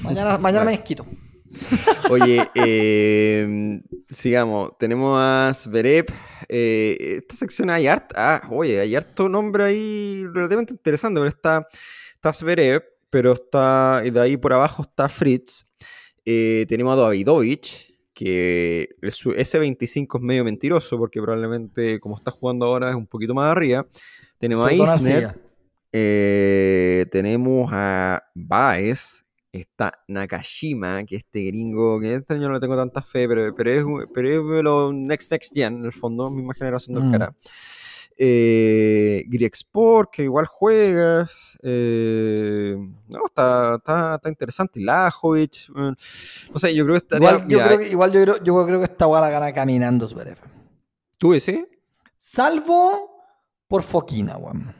mañana, (laughs) mañana me desquito. (laughs) Oye, eh, sigamos. Tenemos a Zverev. Eh, esta sección hay harto. Ah, oye, hay harto nombre ahí relativamente interesante. Pero está, está Zverev, pero está. Y de ahí por abajo está Fritz. Eh, tenemos a Davidovich, que ese 25 es medio mentiroso, porque probablemente, como está jugando ahora, es un poquito más arriba. Tenemos a Isner. Eh, tenemos a Baez, está Nakashima, que este gringo, que este año no le tengo tanta fe, pero, pero, es, pero es los Next Next Gen, en el fondo, misma generación del Mm. cara. Eh, que igual juega. eh, no, está, está, está interesante. Lajovic. eh, no sé, yo creo que estaría. Igual, yo creo que, igual yo creo, yo creo que esta weá la gana caminando Zverev. ¿Tú ese? Salvo por Foquina, weón.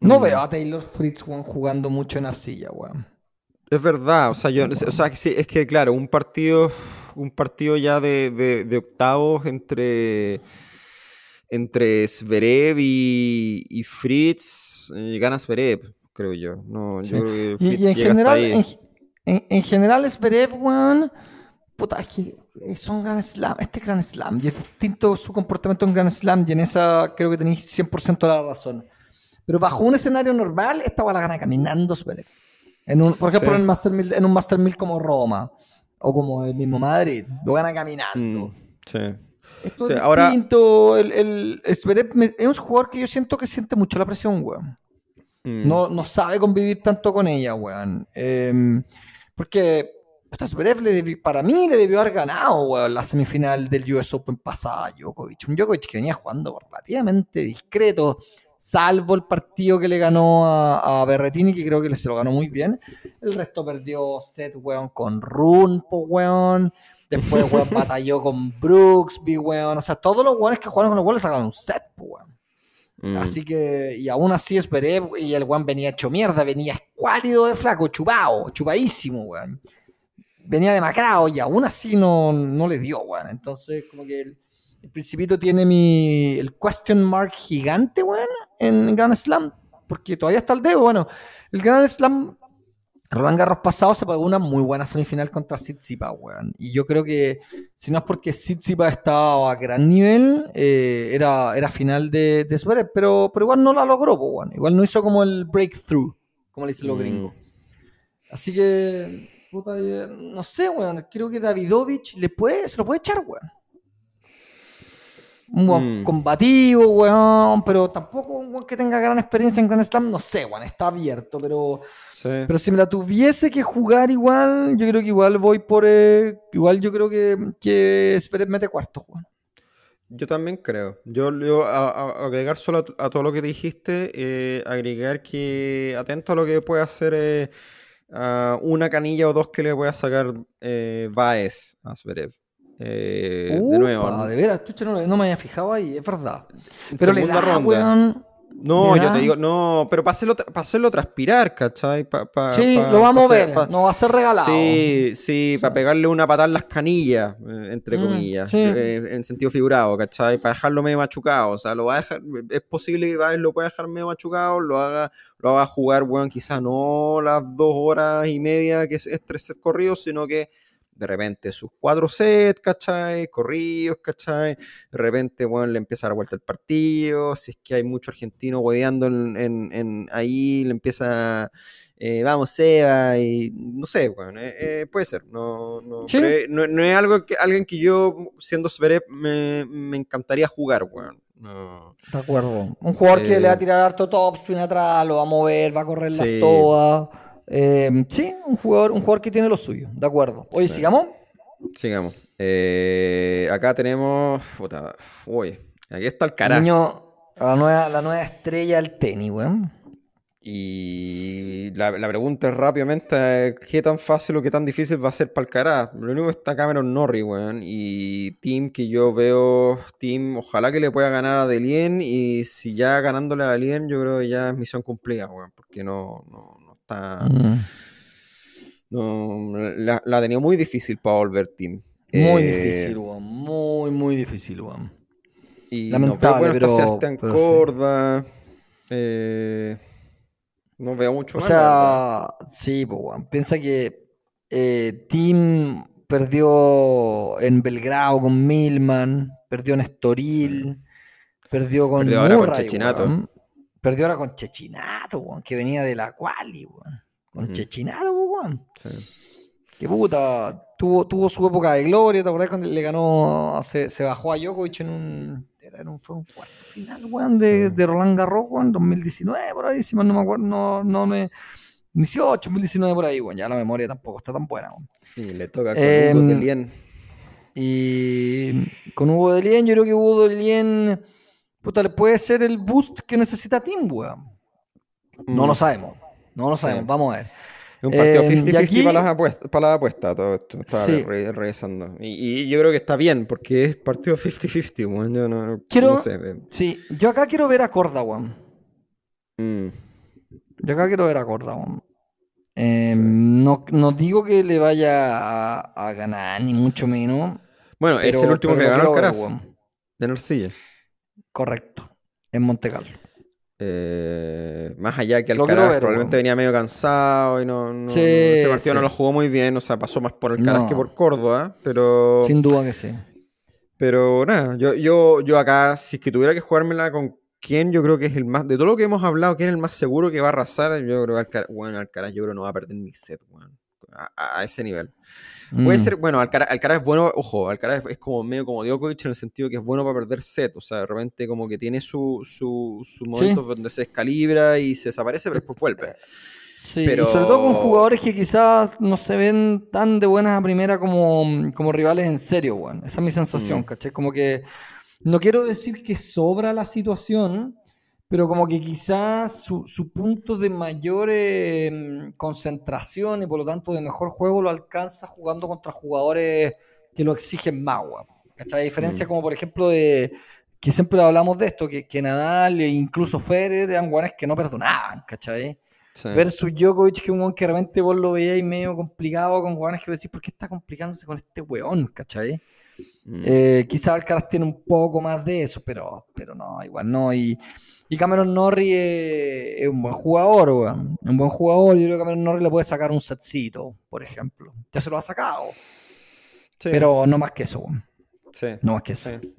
No veo a Taylor Fritz jugando mucho en Arcilla, weón. Es verdad, o sea, yo, o sea, es que claro, un partido, un partido ya de, de- de octavos entre, entre Zverev y, y Fritz, eh, gana Zverev, creo yo. No, Sí. yo creo que Y, Fritz y en llega hasta general, ahí. en, en- en general Zverev, weón, puta, es que son Grand Slam, este es Grand Slam, y es distinto su comportamiento en Grand Slam, y en esa creo que tenéis 100% la razón. Pero bajo un escenario normal, esta va la gana caminando Zverev. En un, por ejemplo, Sí. en, el Master 1000 en un Master 1000 como Roma, o como el mismo Madrid, lo gana caminando. Mm, sí. Esto Sí, es ahora- distinto. El, el es un jugador que yo siento que siente mucho la presión, weón. Mm, No, no sabe convivir tanto con ella, weón. Em, porque Zverev le para mí le debió haber ganado, weón, la semifinal del US Open pasada a Djokovic. Un Djokovic que venía jugando relativamente discreto, salvo el partido que le ganó a, a Berretini, que creo que se lo ganó muy bien. El resto perdió set, weón, con Run, po, weón. Después, weón, (laughs) batalló con Brooksby, weón. O sea, todos los weones que jugaron con los weones sacaron un set, po, weón. mm. Así que, y aún así es Zverev y el weón venía hecho mierda, venía escuálido de flaco, chupado, chupadísimo, weón. Venía demacrado y aún así no, no le dio, weón. Entonces, como que el, el Principito tiene mi, el question mark gigante, weón, en Grand Slam. porque todavía está el dedo. Bueno, el Grand Slam, Roland Garros pasado se pagó una muy buena semifinal contra Tsitsipas, weón. Y yo creo que, si no es porque Tsitsipas estaba a gran nivel, eh, era, era final de, de Zverev, pero, pero igual no la logró, po, weón. Igual no hizo como el breakthrough, como le dicen los Mm. gringos. Así que, puta, no sé, weón. Creo que Davidovich le puede, se lo puede echar, weón. Un weón Mm. combativo, weón, pero tampoco un weón que tenga gran experiencia en Grand Slam, no sé, weón, está abierto, pero, Sí. pero si me la tuviese que jugar igual, yo creo que igual voy por, eh, igual yo creo que, que Zverev mete cuarto, weón. Yo también creo. Yo, yo a- a- agregar solo a, a todo lo que dijiste, eh, agregar que atento a lo que puede hacer eh, a una canilla o dos que le pueda sacar eh, Baez a Zverev. Eh, de nuevo. Upa, de veras, chucha, no, no me había fijado ahí, es verdad. Pero le segunda da, ronda. weón. No, le yo da. te digo, no, pero para hacerlo, tra- pa' hacerlo transpirar, ¿cachai? Pa- pa- Sí, pa- lo va a pa- no va a ser regalado. Sí, sí, Sí. para pegarle una patada en las canillas, eh, entre Mm, comillas, sí. eh, en sentido figurado, ¿cachai? Para dejarlo medio machucado, o sea, lo va a dejar, es posible que lo pueda dejar medio machucado, lo haga, lo haga jugar, weón, quizá no las dos horas y media que es, es tres corridos, sino que de repente sus cuatro sets, ¿cachai? Corridos, ¿cachai? De repente, weón, le empieza a dar vuelta el partido, si es que hay mucho argentino hueveando en, en- en ahí, le empieza eh, vamos Seba y no sé, bueno, eh, eh, puede ser, no, no, Sí. eh, no, no es algo que alguien que yo siendo Zverev me, me encantaría jugar, weón. No. De acuerdo. Un jugador que Eh, le va a tirar harto top spin atrás, lo va a mover, va a correr las Sí. todas. Eh, sí, un jugador, un jugador que tiene lo suyo, de acuerdo. Oye, Sí. sigamos. Sigamos. Eh, acá tenemos, puta, uy, aquí está el Caraz. Niño, la nueva, la nueva estrella del tenis, weón. Y la, la pregunta es rápidamente, ¿qué tan fácil o qué tan difícil va a ser para el Caraz? Lo único que está Cameron Norrie, weón. Y Team que yo veo, Team, ojalá que le pueda ganar a Delien. Y si ya ganándole a Delien, yo creo que ya es misión cumplida, weón. Porque no, no está... Mm. No, la, la ha tenido muy difícil para volver Team. Muy Eh, difícil, weón. Muy, muy difícil, weón. Y Lamentable, no veo, bueno, pero- pero sí. Corda. eh, no veo mucho O más, la verdad. sea, sí, pues, weón. Piensa que eh, Team perdió en Belgrado con Milman, perdió en Estoril, perdió con Perdió con. Perdió ahora con Chechinato, weón, que venía de la quali, weón. Con. Chechinato, weón. Sí. Que puta, tuvo, tuvo su época de gloria, ¿te acordás cuando le ganó, se, se bajó a Djokovic en un, era, en un, fue un cuarto final, weón, de, Sí. de Roland Garros, weón, 2019, por ahí, si mal no me acuerdo, no, no me, 18, 2019 por ahí, weón, ya la memoria tampoco está tan buena, weón. Y le toca con Em, Hugo Delien. Y con Hugo de Lien, yo creo que Hugo de Lien, puta, le puede ser el boost que necesita Team, weón. No Mm. lo sabemos, no lo sabemos, Sí. vamos a ver. Es un partido Em, 50-50 y aquí- para las apuestas, para las apuestas, todo esto. Estaba Sí. re- revisando. Y, y yo creo que está bien, porque es partido 50-50, weón. Yo no, Quiero- no sé. eh, Sí, yo acá quiero ver a Corda, weón. mm, Yo acá quiero ver a Corda, weón. Eh, no, no digo que le vaya a, a ganar, ni mucho menos. Bueno, es el último que ganó ver, Alcaraz, weón. de Narcilla. Correcto, en Monte Carlo. Eh, más allá que Alcaraz ver, probablemente venía medio cansado y no, no- Sí, ese partido no lo jugó muy bien, o sea, pasó más por Alcaraz No. que por Córdoba, pero Sin duda que sí. pero nada, yo, yo, yo acá, si es que tuviera que jugármela con quién, yo creo que es el más, de todo lo que hemos hablado, quién es el más seguro que va a arrasar, yo creo que Alcaraz, bueno, Alcaraz yo creo que no va a perder ni set, a- a ese nivel. Puede Mm. ser, bueno, Alcaraz, Alcaraz es bueno, ojo, Alcaraz es como medio como Djokovic en el sentido que es bueno para perder set, o sea, de repente como que tiene su, su, sus momentos donde se descalibra y se desaparece, pero después vuelve. Sí, pero- y sobre todo con jugadores que quizás no se ven tan de buenas a primera como, como rivales en serio, weón. Esa es mi sensación, Mm. ¿cachai? Como que no quiero decir que sobra la situación, pero como que quizás su, su punto de mayor eh, concentración y por lo tanto de mejor juego lo alcanza jugando contra jugadores que lo exigen más. ¿Cachai? A diferencia Mm. como por ejemplo de que siempre hablamos de esto, que, que Nadal e incluso Federer eran guanes que no perdonaban, ¿cachai? Sí. Versus Djokovic, que es un weón que realmente vos lo veíais medio complicado con weones que decís, ¿por qué está complicándose con este weón? ¿Cachai? Mm. Eh, quizá Alcaraz tiene un poco más de eso, pero, pero no, igual no. Y, y Cameron Norrie es, es un buen jugador, weón. Un buen jugador. Yo creo que Cameron Norrie le puede sacar un setcito, por ejemplo. Ya se lo ha sacado. Sí, Pero no más que eso, weón. sí, No más que eso. sí.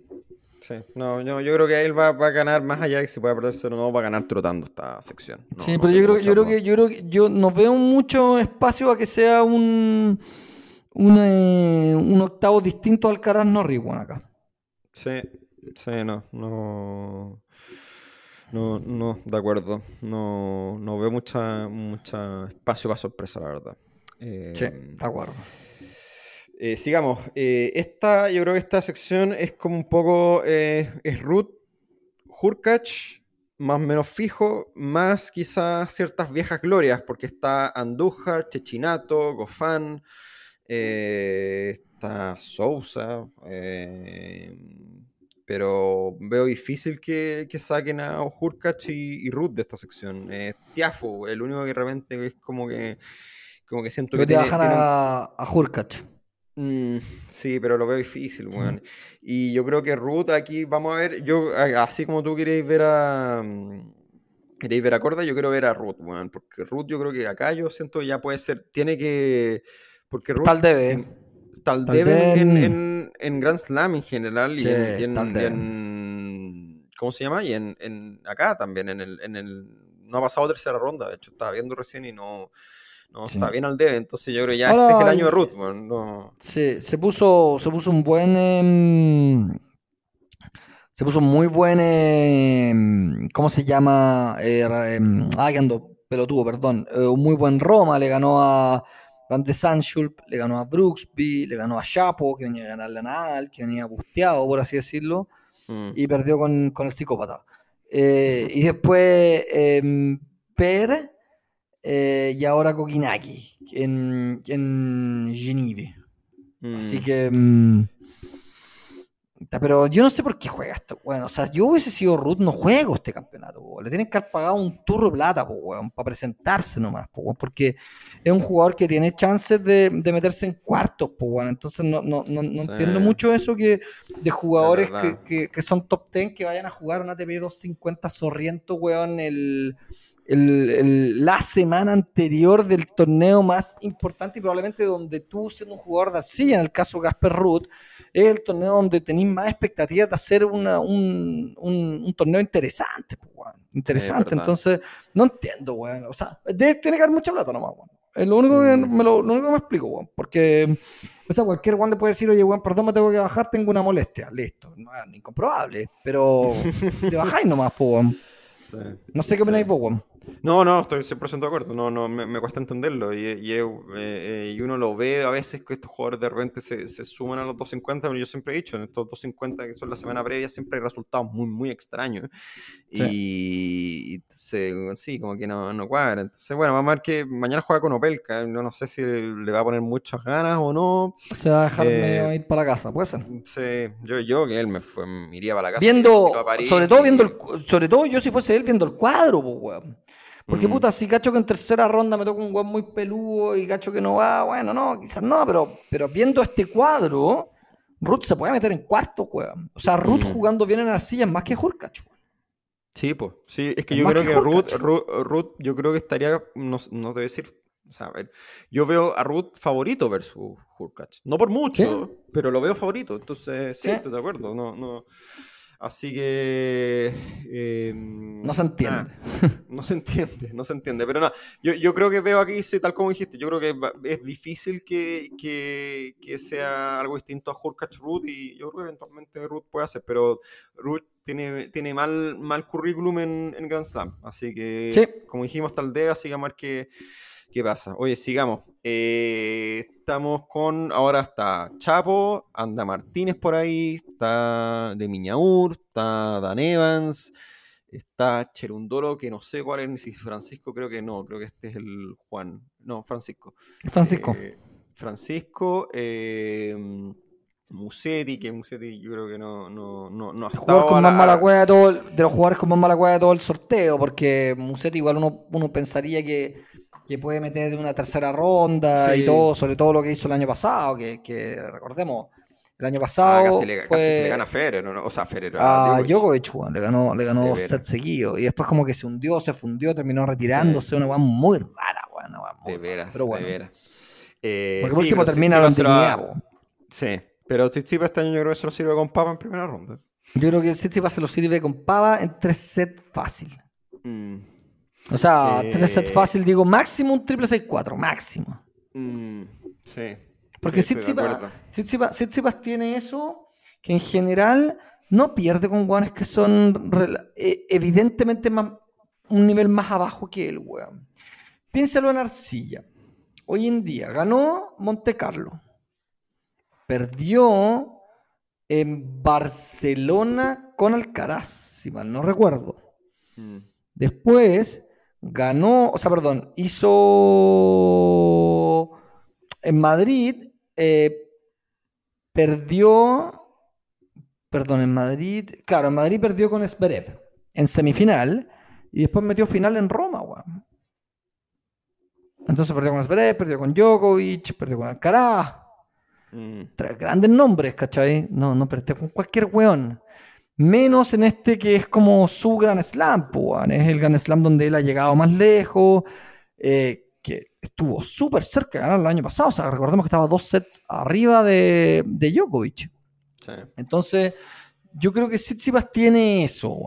Sí. No, yo, yo creo que él va, va a ganar más allá de que si puede perderse o no, va a ganar trotando esta sección. No- Sí, no pero yo creo, yo creo que yo creo que yo no veo mucho espacio a que sea un un, eh, un octavo distinto al Caras Norris, weón, acá. Sí, sí, no, no. No, no, de acuerdo. No, no veo mucha, mucha espacio para sorpresa, la verdad. Eh, Sí, de acuerdo. eh, sigamos. Eh, esta, yo creo que esta sección es como un poco. es Ruth, Hurkacz, más o menos fijo, más quizás ciertas viejas glorias, porque está Andújar, Chechinato, Gofán, está Sousa. eh, pero veo difícil que, que saquen a Hurkacz y, y Ruth de esta sección. Eh, Tiafo, el único que realmente es como que. Como que siento que te bajan tiene a, a Hurkacz. Mm, sí, pero lo veo difícil, weón. Y yo creo que Ruth aquí, vamos a ver, yo, así como tú queréis ver a. mm, Queréis ver a Corda, yo quiero ver a Ruth, weón. Porque Ruth, yo creo que acá yo siento que ya puede ser. Tiene que. Porque Ruth. Tal debe. sí, tal Tal debe en, en, en Grand Slam en general y Sí, en, y en- tal y debe. en- ¿Cómo se llama? Y en, acá también, en el, en el. No ha pasado tercera ronda, de hecho, estaba viendo recién y no. No, Sí. está bien al debe, entonces yo creo que ya Ahora, este es el año de Ruth. No. Se, se puso se puso un buen em, se puso un muy buen em, ¿cómo se llama? Eh, em, ah, que ando pelotudo, perdón. Eh, un muy buen Roma, le ganó a Van de Sanschulp, le ganó a Brooksby, le ganó a Chapo, que venía a ganarle a Nadal, que venía busteado, por así decirlo. Mm. y perdió con, con el psicópata. Eh, y después em, Per eh, y ahora Kokinaki en, en Geneve. Así Mm. que. mm, ta, pero yo no sé por qué juega esto, weón. O sea, yo hubiese sido Ruth, no juego este campeonato, weón. Le tienen que haber pagado un turro de plata, weón, para presentarse nomás, weón, porque es un jugador que tiene chances de, de meterse en cuartos, weón. Entonces no, no, no, no Sí. entiendo mucho eso que de jugadores que, que, que son top 10 que vayan a jugar un ATP 250 sorriento, weón, el, el- el- la semana anterior del torneo más importante y probablemente donde tú, siendo un jugador de así, en el caso Gasper Ruth, es el torneo donde tenéis más expectativas de hacer una, un, un- un torneo interesante, pues. Interesante, entonces no entiendo, weón. O sea, tiene que haber mucha plata nomás, weón. Es lo único que Mm. me, lo, lo único que me explico, weón. Porque, o sea, cualquier weón le puede decir, oye, weón, perdón, me tengo que bajar, tengo una molestia. Listo. No, es incomprobable. Pero (laughs) si te bajáis nomás, pues, weón. Sí. No sé qué opináis vos, weón. No, no, estoy 100% de acuerdo. No, no, me, me cuesta entenderlo. Y, y, eh, eh, y uno lo ve a veces que estos jugadores de repente se, se suman a los 250, pero yo siempre he dicho, en estos 250 que son la semana previa, siempre hay resultados muy, muy extraños. Y, y se, sí, como que no, no cuadra. Entonces, bueno, vamos a ver que mañana juega con Opelka. No, no sé si le va a poner muchas ganas o no. Se va a dejar Eh, medio ir para la casa, puede ser. Sí, yo, yo que él me, fue, me iría para la casa. Viendo, París sobre todo viendo el, sobre todo yo si fuese él viendo el cuadro, pues, weón. Porque Mm. puta, si cacho que en tercera ronda me toca un weón muy peludo y cacho que no va, bueno, no, quizás no, pero, pero viendo este cuadro, Ruth se puede meter en cuarto, weón. O sea, Ruth Mm. jugando bien en arcilla es más que Hurkacz, weón. Sí, pues. Sí, es que Es yo creo que que Ruth. Ruth, Ruth, yo creo que estaría, no, no debe decir, o sea, a ver, yo veo a Ruth favorito versus Hurkacz. No por mucho, pero lo veo favorito. Entonces, sí, Sí. estoy de acuerdo. No, no. Así que. eh, No se entiende. (laughs) no se entiende, no se entiende. Pero nada, yo, yo creo que veo aquí, tal como dijiste, yo creo que es difícil que, que, que sea algo distinto a Hurkacz Ruth y yo creo que eventualmente Ruth puede hacer, pero Ruth tiene, tiene mal, mal currículum en, en Grand Slam. Así que, Sí. como dijimos, tal día, así que a ver qué, pasa. Oye, sigamos. Eh, estamos con, ahora está Chapo, anda Martínez por ahí, está de Miñaur, está Dan Evans, está Cherundolo, que no sé cuál es, ni si Francisco, creo que no, creo que este es el Juan, no, Francisco. Francisco. Eh, Francisco, eh, Musetti, que Musetti yo creo que no, no, no, no ha El estado jugador con más la- mala cueva de todo, de los jugadores con más mala cueva de todo el sorteo, porque Musetti igual uno, uno pensaría que, que puede meter en una tercera ronda Sí. y todo, sobre todo lo que hizo el año pasado, que, que recordemos, el año Ah, pasado casi, le, casi fue se le gana a Federer, ¿no? o sea, Federer. a Djokovic. Le ganó, le ganó dos sets seguidos, y después como que se hundió, se fundió, terminó retirándose, una weá muy rara, weón, De veras, pero bueno, de veras. Eh, porque por sí, último termina la dignidad. Sí, pero Tsitsipas este año yo creo que se lo sirve con papa en primera ronda. Yo creo que Tsitsipas se lo sirve con pava en tres sets fácil. Mm, O sea, Eh, tres sets fácil, digo, máximo un triple 6-4, máximo. mm, sí. Porque sí, Tsitsipas, tiene eso que en general no pierde con guanes que son eh, evidentemente más, un nivel más abajo que él, weón. Piénsalo en Arcilla. Hoy en día ganó Monte Carlo. Perdió en Barcelona con Alcaraz, si mal no recuerdo. Mm, Después ganó, o sea, perdón, hizo en Madrid, eh, perdió, perdón, en Madrid, claro, en Madrid perdió con Zverev en semifinal y después metió final en Roma, weón. Entonces perdió con Zverev, perdió con Djokovic, perdió con Alcaraz, mm. tres grandes nombres, ¿cachai? No, no perdió con cualquier weón. Menos en este que es como su Gran Slam. Es el Gran Slam donde él ha llegado más lejos, eh, que estuvo súper cerca de ganar el año pasado. O sea, recordemos que estaba dos sets arriba de, de Djokovic. Sí. Entonces, yo creo que Tsitsipas tiene eso.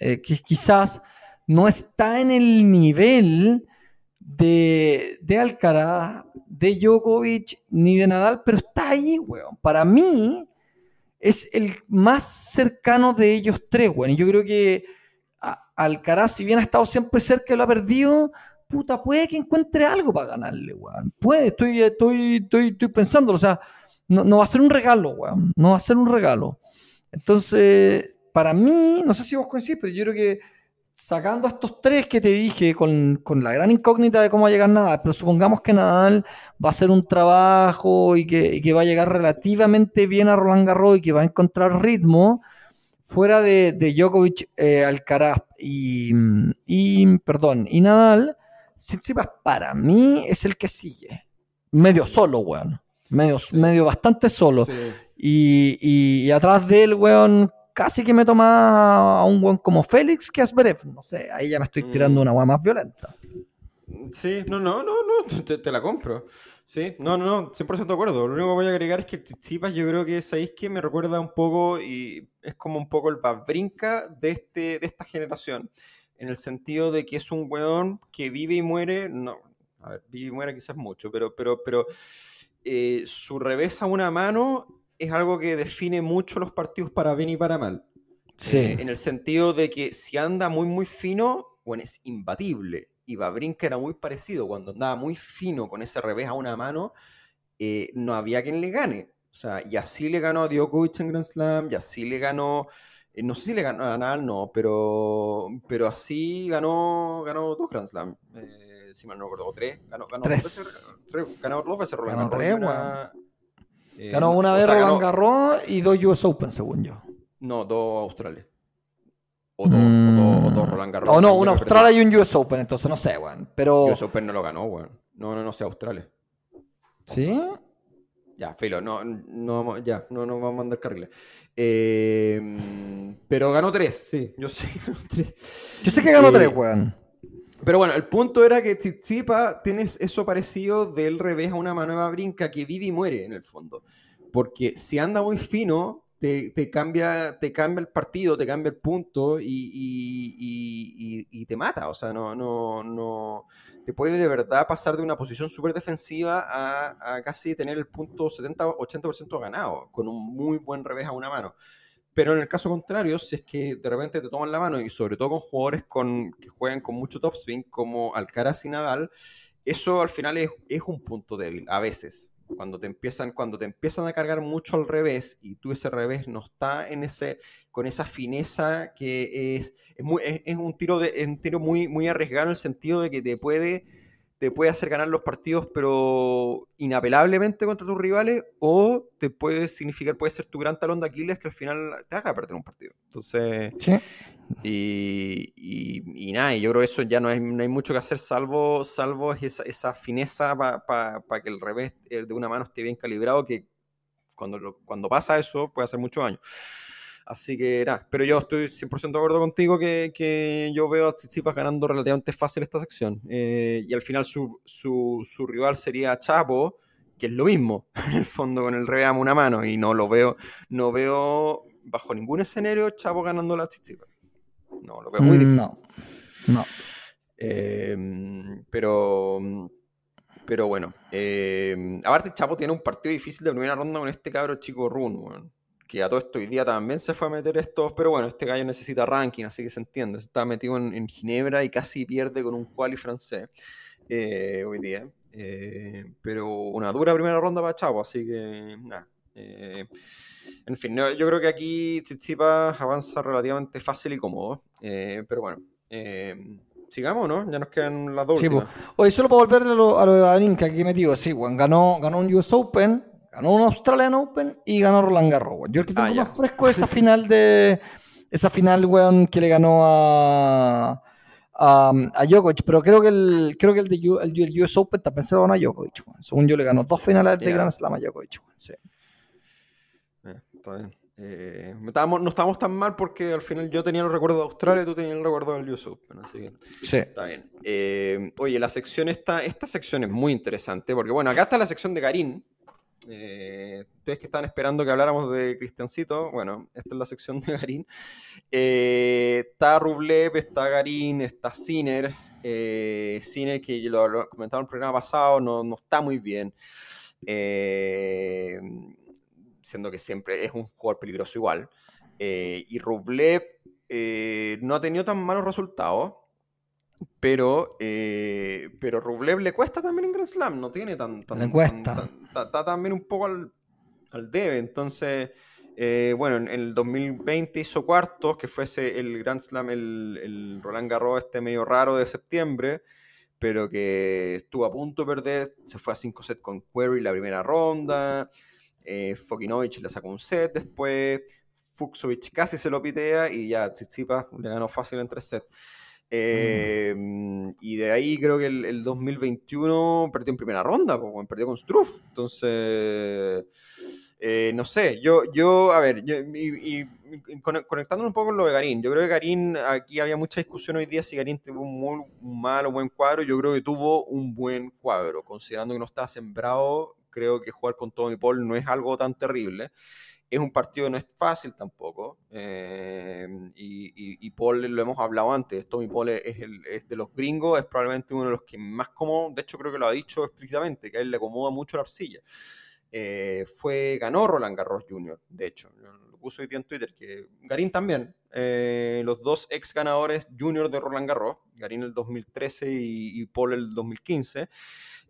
Eh, que quizás no está en el nivel de, de Alcaraz, de Djokovic, ni de Nadal, pero está ahí, weón. Para mí, es el más cercano de ellos tres, weón. Y yo creo que Alcaraz, si bien ha estado siempre cerca y lo ha perdido, puta, puede que encuentre algo para ganarle, weón. Puede, estoy, estoy, estoy, estoy pensándolo, o sea, no, no va a ser un regalo, weón. No va a ser un regalo. Entonces, para mí, no sé si vos coincidís, pero yo creo que sacando a estos tres que te dije, con, con la gran incógnita de cómo va a llegar Nadal, pero supongamos que Nadal va a hacer un trabajo y que, y que va a llegar relativamente bien a Roland Garros y que va a encontrar ritmo, fuera de, de Djokovic, eh, Alcaraz y, y, perdón, y Nadal, Tsitsipas para mí es el que sigue. Medio solo, weón. Medio, medio bastante solo. Sí. Y, y- y atrás de él, weón, casi que me toma a un weón como Félix que a Zverev. No sé, ahí ya me estoy tirando Mm. una weá más violenta. Sí, no, no, no, no, te, te la compro. Sí, no, no, no, 100% de acuerdo. Lo único que voy a agregar es que Tsitsipas yo creo que sabéis que me recuerda un poco y es como un poco el Babrinka de, este, de esta generación. En el sentido de que es un weón que vive y muere, no, a ver, vive y muere quizás mucho, pero, pero, pero eh, su revés a una mano es algo que define mucho los partidos para bien y para mal. Sí. Eh, en el sentido de que si anda muy, muy fino, bueno, es imbatible. Y Babrinka era muy parecido. Cuando andaba muy fino con ese revés a una mano, eh, no había quien le gane. O sea, y así le ganó a Djokovic en Grand Slam, y así le ganó. eh, no sé si le ganó a Nadal, no, pero, pero así ganó, ganó dos Grand Slam. Si mal no recuerdo, tres. Ganó, ganó Tres. Dos veces, tres, ganó dos veces Roland Garros tres, una- eh, Ganó una o vez sea, Roland ganó- Garros y dos US Open, según yo. No, dos Australes. O dos, o dos, o dos Roland Garros. O no, una Australia y un US Open, entonces no sé, weón. Pero. US Open no lo ganó, weón. No, no, no sé, Australia. ¿Sí? Ya, filo, no, no, ya, no, no vamos a mandar carriles. Eh, pero ganó tres, sí, yo sé. que ganó tres. Yo sé que ganó Eh, tres, weón. Pero bueno, el punto era que Tsitsipa tienes eso parecido del revés a una mano brinca que vive y muere en el fondo. Porque si anda muy fino, te, cambia, te cambia el partido, te cambia el punto y te mata. O sea, no, no, no. Te puede de verdad pasar de una posición súper defensiva a, a casi tener el punto 70-80% ganado, con un muy buen revés a una mano. Pero en el caso contrario, si es que de repente te toman la mano y sobre todo con jugadores que juegan con mucho topspin como Alcaraz y Nadal, eso al final es, un punto débil, a veces. Cuando te empiezan, cuando te empiezan a cargar mucho al revés y tú ese revés no está en ese, con esa fineza que es, es, muy, es, un tiro de, un tiro muy, muy arriesgado en el sentido de que te puede, te puede hacer ganar los partidos, pero inapelablemente contra tus rivales, o te puede significar, puede ser tu gran talón de Aquiles que al final te haga perder un partido. Entonces, Sí. y, y, y nada, y yo creo que eso ya no hay, no hay mucho que hacer, salvo, salvo esa, esa fineza para que el revés eh, de una mano esté bien calibrado, que cuando, cuando pasa eso puede hacer mucho daño. Así que nada, pero yo estoy 100% de acuerdo contigo que, que yo veo a Tsitsipas ganando relativamente fácil esta sección. Eh, y al final su, su, su rival sería Chapo, que es lo mismo, (laughs) en el fondo con el reamo una mano. Y no lo veo, no veo bajo ningún escenario Chapo ganando la Tsitsipas. No, lo veo muy difícil. No. No. Eh, pero, pero bueno, eh, aparte Chapo tiene un partido difícil de primera ronda con este cabro chico Run, weón, que a todo esto hoy día también se fue a meter estos, pero bueno, este gallo necesita ranking, así que se entiende, está metido en, en Ginebra y casi pierde con un quali francés eh, hoy día, Eh, pero una dura primera ronda para Chapo, así que nada. eh, en fin, yo creo que aquí Tsitsipas avanza relativamente fácil y cómodo, pero bueno. Sigamos, ¿no? Ya nos quedan las dos Sí, últimas. Oye, solo para volver a lo, a lo de Garín, que metido, sí, weón, ganó, ganó un US Open, ganó un Australian Open y ganó Roland Garros, weón. Yo el que tengo Ah, más fresco es (laughs) esa final de. Esa final, weón, que le ganó a. A, a Djokovic, pero creo que el, creo que el, de, U- el, el US Open también se lo ganó a Djokovic, weón. Según yo, le ganó dos finales de Ya. Grand Slam a Djokovic, weón. Sí. Eh, está bien. Eh, estábamos- no estábamos tan mal porque al final yo tenía el recuerdo de Australia y tú tenías el recuerdo del US Open, así que Sí. está bien. Eh, oye, la sección esta, esta sección es muy interesante porque, bueno, acá está la sección de Garín. Eh, ustedes que estaban esperando que habláramos de Cristiancito, bueno, esta es la sección de Garín. Eh, está Rublev, está Garín, está Sinner. Eh, que lo, lo comentaba en el programa pasado, no, no está muy bien. Eh, siendo que siempre es un jugador peligroso igual. Eh, y Rublev no ha tenido tan malos resultados, pero, eh, pero Rublev le cuesta también en Grand Slam, no tiene tan... tan Le cuesta. Está también un poco al, al debe, entonces... eh, bueno, en, el 2020 hizo cuartos, que fuese el Grand Slam, el, el Roland Garros este medio raro de septiembre, pero que estuvo a punto de perder, se fue a 5 sets con Query la primera ronda, eh, Fokinovich le sacó un set después, Fuxovic casi se lo pitea y ya Tsitsipas le ganó fácil en 3 sets. Eh, Y de ahí creo que el, el 2021 perdió en primera ronda, perdió con Struff. Entonces, eh, no sé, yo, yo a ver, yo- y, y- y un poco con lo de Garín, yo creo que Garín, aquí había mucha discusión hoy día si Garín tuvo un, muy, un mal o buen cuadro, yo creo que tuvo un buen cuadro, considerando que no estaba sembrado, creo que jugar con Tommy Paul no es algo tan terrible. Es un partido que no es fácil tampoco. eh, y, y- y Paul lo hemos hablado antes. Tommy Paul es, el- es de los gringos, es probablemente uno de los que más cómodo. De hecho, creo que lo ha dicho explícitamente, que a él le acomoda mucho la arcilla. Eh, fue, ganó Roland Garros Jr., de hecho. Puso hoy día en Twitter, que Garín también. eh, los dos ex ganadores junior de Roland Garros, Garín el 2013 y, y Paul el 2015.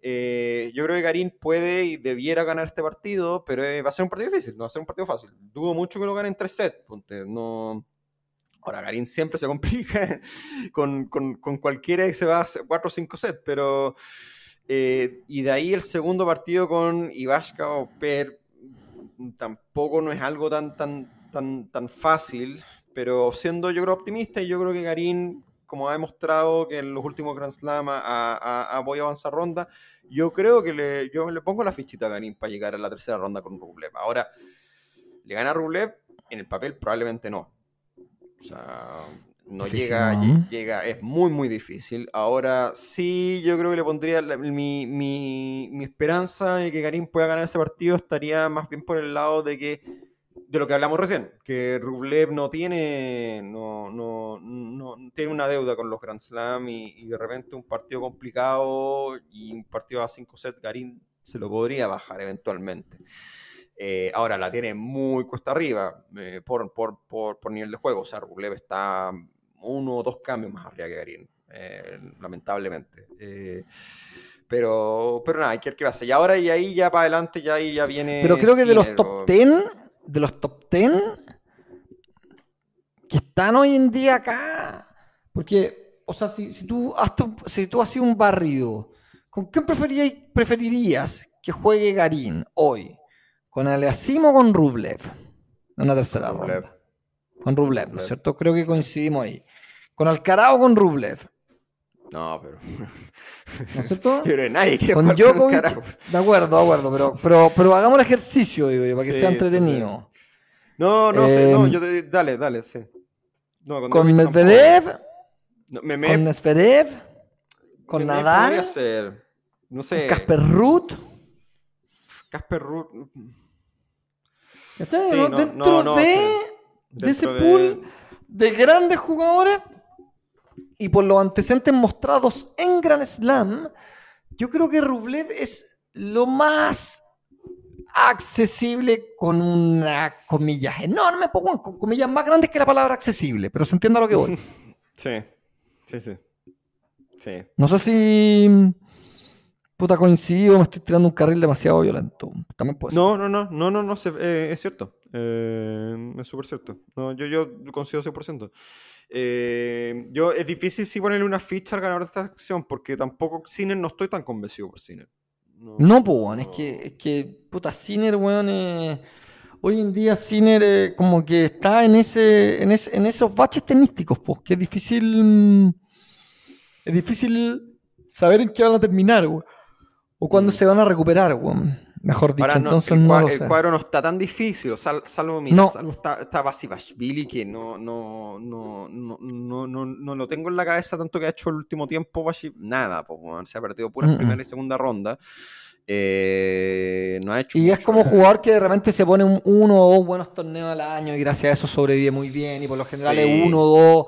Eh, yo creo que Garín puede y debiera ganar este partido, pero eh, va a ser un partido difícil, no va a ser un partido fácil. Dudo mucho que lo gane en tres sets. No... Ahora, Garín siempre se complica (laughs) con, con, con cualquiera que se va a 4 o 5 sets, pero... eh, y de ahí el segundo partido con Ivashka o Per tampoco no es algo tan, tan, tan, tan fácil, pero siendo yo creo optimista, y yo creo que Garín, como ha demostrado que en los últimos Grand Slam ha, ha, ha podido avanzar ronda, yo creo que le, yo le pongo la fichita a Garín para llegar a la tercera ronda con Rublev. Ahora, ¿le gana Rublev? En el papel probablemente no. O sea, no Difícil, llega, llega, es muy, muy difícil. Ahora sí, yo creo que le pondría la- mi, mi, mi esperanza de que Garín pueda ganar ese partido estaría más bien por el lado de que de lo que hablamos recién, que Rublev no tiene no, no, no tiene una deuda con los Grand Slam y, y de repente un partido complicado y un partido a 5 sets Garín se lo podría bajar eventualmente. Eh, ahora la tiene muy cuesta arriba eh, por, por, por, por nivel de juego. O sea, Rublev está uno o dos cambios más arriba que Garín, eh, lamentablemente. Eh, pero, pero nada, hay que ver qué pasa. Y ahora y ahí ya para adelante ya ahí ya viene. Pero creo que de los top o- 10, de los top 10 que están hoy en día acá, porque, o sea, si, si tú, has si tú has sido un barrido ¿Con quién preferirías, que juegue Garín hoy? ¿Con Aliasim o con Rublev? Una tercera Rublev. ronda. Con Rublev, ¿no es cierto? Creo que coincidimos ahí. ¿Con Alcaraz o con Rublev? No, pero. (laughs) ¿No es cierto? pero nadie quiere Con con Djokovic, carajo. de acuerdo, de acuerdo, pero, pero, pero hagamos el ejercicio, digo yo, para que Sí, sea sí, entretenido. No, no sé, no, Eh, yo te, dale, dale, sí. No, Con tampoco. Medvedev, No, me, me, con Nesverev, con Nadal, podría ser, no sé, con Casper Ruth. Casper Ruud. ¿cachai? Sí, Dentro de. De ese de- pool de grandes jugadores y por los antecedentes mostrados en Grand Slam, yo creo que Rublev es lo más accesible con una comillas enorme, con comillas más grandes que la palabra accesible, pero se entiende a lo que voy. (laughs) Sí, sí, sí. Sí. No sé si puta coincido, me estoy tirando un carril demasiado violento. También puede ser. No, no, no, no, no, no, se- eh, es cierto. Eh, es súper cierto. No, yo, yo considero 100%. Eh, yo, es difícil si ponerle una ficha al ganador de esta acción, porque tampoco Sinner no estoy tan convencido por Sinner. No, pues, weón, es que, es que, puta, Sinner, weón, eh, hoy en día Sinner eh, como que está en ese, en, ese- en esos baches tenísticos, pues, que es difícil, es difícil saber en qué van a terminar, weón, o cuándo se van a recuperar, weón, mejor dicho, Mm. Ahora, no, entonces el, no lo el sé. cuadro no está tan difícil, sal- salvo, mira, No. salvo está, está Basivashvili, que no, no, no, no, no, no, no lo tengo en la cabeza tanto que ha hecho el último tiempo, Bashi- nada, pues, weón, se ha perdido puras Mm, mm. primera y segunda ronda. Eh, no ha hecho Y es mucho. como jugador que de repente se pone un (laughs) uno o dos buenos torneos al año y gracias a eso sobrevive muy bien. Y por lo general Sí. es uno o dos.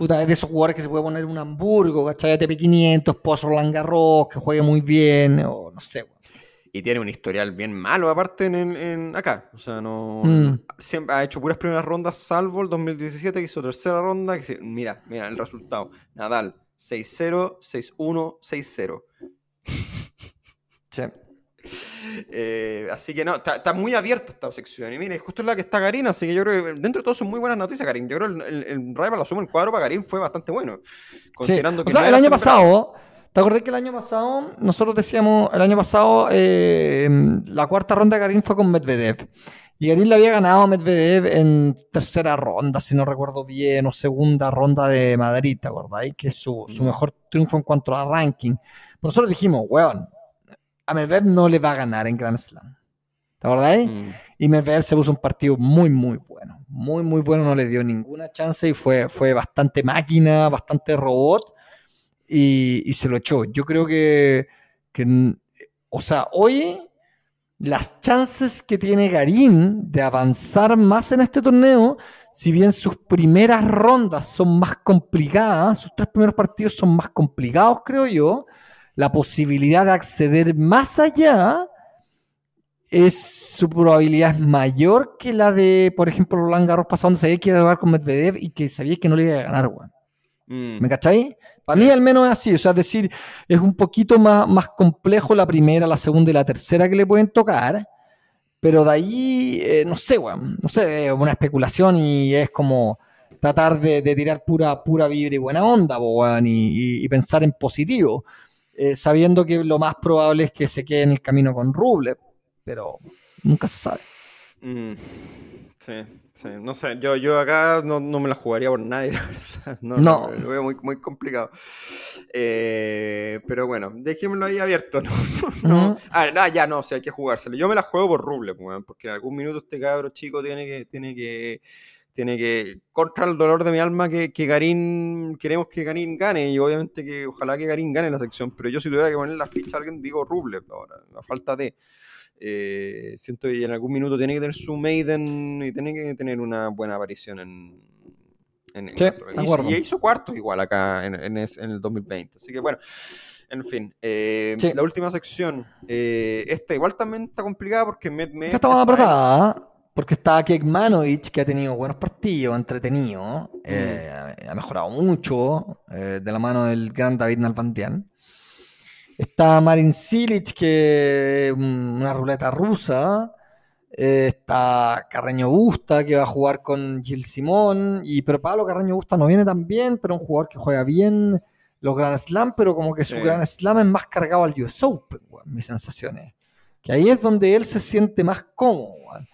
Puta, es de esos jugadores que se puede poner un Hamburgo, ¿cachai? ATP 500, Pozo Roland Garros, que juegue muy bien, o no sé, weón. Y tiene un historial bien malo, aparte, en, en- acá. O sea, no. Mm. Siempre ha hecho puras primeras rondas, salvo el 2017, que hizo tercera ronda. Que se- mira, mira el resultado: Nadal 6-0, 6-1, 6-0. Sí. Eh, así que no, está, está muy abierta esta sección. Y mire, justo es la que está Karin, así que yo creo que dentro de todo son muy buenas noticias, Karin. Yo creo que el, el, el rival la suma el cuadro para Karin fue bastante bueno. Sí. Considerando O que sea, no el año pasado, ¿te acordás que el año pasado, nosotros decíamos, el año pasado, eh, la cuarta ronda de Garín fue con Medvedev. Y Garín le había ganado a Medvedev en tercera ronda, si no recuerdo bien, o segunda ronda de Madrid, ¿te acordáis? Que es su, su Mm. mejor triunfo en cuanto a ranking. Nosotros dijimos, weón, a Medvedev no le va a ganar en Grand Slam. ¿Te acordáis? Mm. Y Medvedev se puso un partido muy, muy bueno. Muy, muy bueno. No le dio ninguna chance y fue, fue bastante máquina, bastante robot. Y, y se lo echó. Yo creo que, que, o sea, hoy las chances que tiene Garín de avanzar más en este torneo, si bien sus primeras rondas son más complicadas, sus tres primeros partidos son más complicados, creo yo, la posibilidad de acceder más allá es su probabilidad es mayor que la de, por ejemplo, Roland Garros pasado, donde sabía que iba a jugar con Medvedev y que sabía que no le iba a ganar, weón. Mm. ¿Me cacháis? Para mí al menos es así, o sea, es decir, es un poquito más, más complejo la primera, la segunda y la tercera que le pueden tocar, pero de ahí, eh, no sé, weón, no sé, es una especulación y es como tratar de, de tirar pura, pura vibra y buena onda, weón, y, y- y pensar en positivo, eh, sabiendo que lo más probable es que se quede en el camino con Rublev, pero nunca se sabe. Mm, Sí, sí, no sé, yo, yo acá no, no me la jugaría por nadie, (laughs) la verdad. No, No. no, lo veo muy, muy complicado. Eh, pero bueno, dejémoslo ahí abierto, (laughs) ¿no? no. Ah, no, ya no, o sea, hay que jugárselo. Yo me la juego por Ruble, porque en algún minuto este cabro chico tiene que, tiene que, tiene que, contra el dolor de mi alma, que, que Garín, queremos que Garín gane, y obviamente que ojalá que Garín gane la sección, pero yo si tuviera que poner la ficha a alguien, digo Ruble ahora, a falta de... Eh, siento que en algún minuto tiene que tener su maiden y tiene que tener una buena aparición en, en, en Sí, Hizo- y hizo cuartos igual acá en, en es- en el 2020 así que bueno en fin eh, Sí. la última sección eh, esta igual también está complicada porque me, me Esta está más apretada, porque está Kekmanovic, que ha tenido buenos partidos, entretenido, eh, ha mejorado mucho eh, de la mano del gran David Nalbandian. Está Marin Cilic, que mm, una ruleta rusa. Eh, está Carreño Busta, que va a jugar con Gil Simón. Y, pero Pablo Carreño Busta no viene tan bien, pero un jugador que juega bien los Grand Slam, pero como que su Sí. Grand Slam es más cargado al US Open, weón, mi sensación es. Que ahí es donde él se siente más cómodo, weón.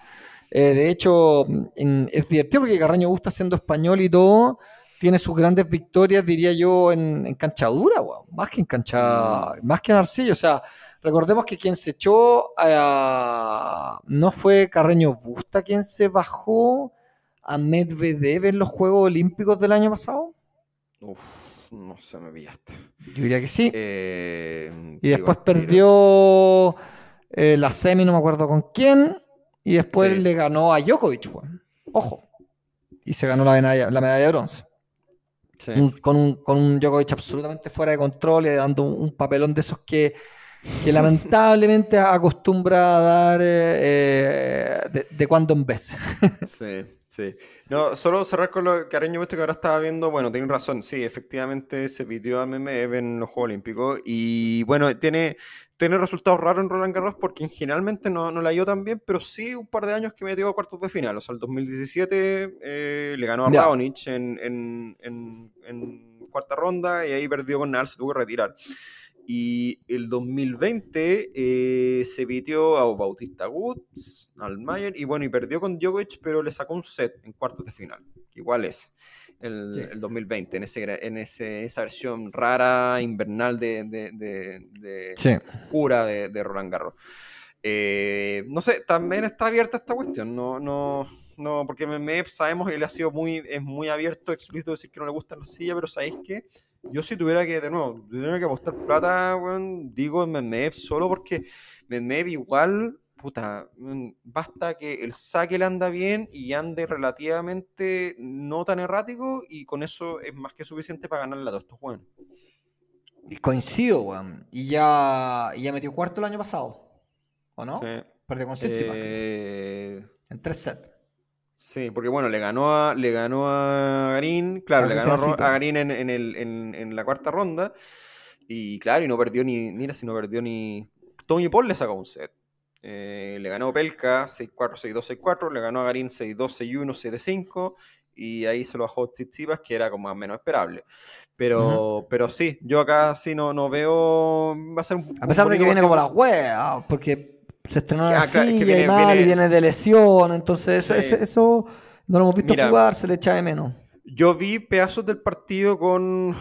Eh, de hecho, en- es divertido porque Carreño Busta siendo español y todo, tiene sus grandes victorias, diría yo, en, en cancha dura, weón. Más que en cancha, más que en arcilla. O sea, recordemos que quien se echó a... No fue Carreño Busta quien se bajó a Medvedev en los Juegos Olímpicos del año pasado. Uf, no sé, me pillaste. Yo diría que sí. Eh, Y después perdió eh, la semi, no me acuerdo con quién. Y después Sí. le ganó a Djokovic, weón. Ojo. Y se ganó la medalla, la medalla de bronce. Sí. Un- con, un, con un Djokovic absolutamente fuera de control y dando un, un papelón de esos que, que (laughs) lamentablemente acostumbra a dar eh, eh, de, de cuando en vez. (laughs) Sí, sí. No, solo cerrar con lo que Cariño Busto que ahora estaba viendo. Bueno, tienen razón. Sí, efectivamente se pidió a Memev en los Juegos Olímpicos. Y bueno, tiene, tiene resultados raros en Roland Garros porque generalmente no, no la ido tan bien, pero sí un par de años que metió a cuartos de final. O sea, el 2017 eh, le ganó a Ya. Raonic en, en, en, en cuarta ronda y ahí perdió con Nadal, se tuvo que retirar. Y el 2020 eh, se pitió a Bautista Woods, al Mayer, y bueno, y perdió con Djokovic, pero le sacó un set en cuartos de final, igual es el, Sí. el 2020, en, ese, en ese, esa versión rara, invernal de, de, de, de Sí. de, de Roland Garros. Eh, no sé, también está abierta esta cuestión, no, no, no, porque Meme sabemos que él ha sido muy, es muy abierto, explícito decir que no le gusta la silla, pero ¿sabéis qué? Yo si tuviera que, de nuevo, tuviera que apostar plata, weón, digo en Medvedev solo porque Medvedev igual, puta, mm, basta que el saque le anda bien y ande relativamente no tan errático y con eso es más que suficiente para ganarle a todos estos. Y coincido, weón. Y ya, y ya metió cuarto el año pasado. ¿O no? Sí. Perdió con Tsitsipas, Eh, en tres sets. Sí, porque bueno, le ganó a, le ganó a Garín, claro, A le ganó a, Garín en, en el, en, en la cuarta ronda. Y claro, y no perdió ni, mira si no perdió ni. Tommy Paul le sacó un set. Eh, le ganó Pelka 6-4, 6-2, 6-4, le ganó a Garín 6-2, 6-1, 7-5. Y ahí se lo bajó Tsitsipas, que era como más menos esperable. Pero, pero sí, yo acá sí no, no veo. Va a ser un. A pesar un de que viene como la wea, porque se estrenó en la Ah, silla y viene- mal, y viene- viene de lesión, entonces eso, Sí. eso, eso no lo hemos visto Mira. jugar, se le echa de menos. Yo vi pedazos del partido con.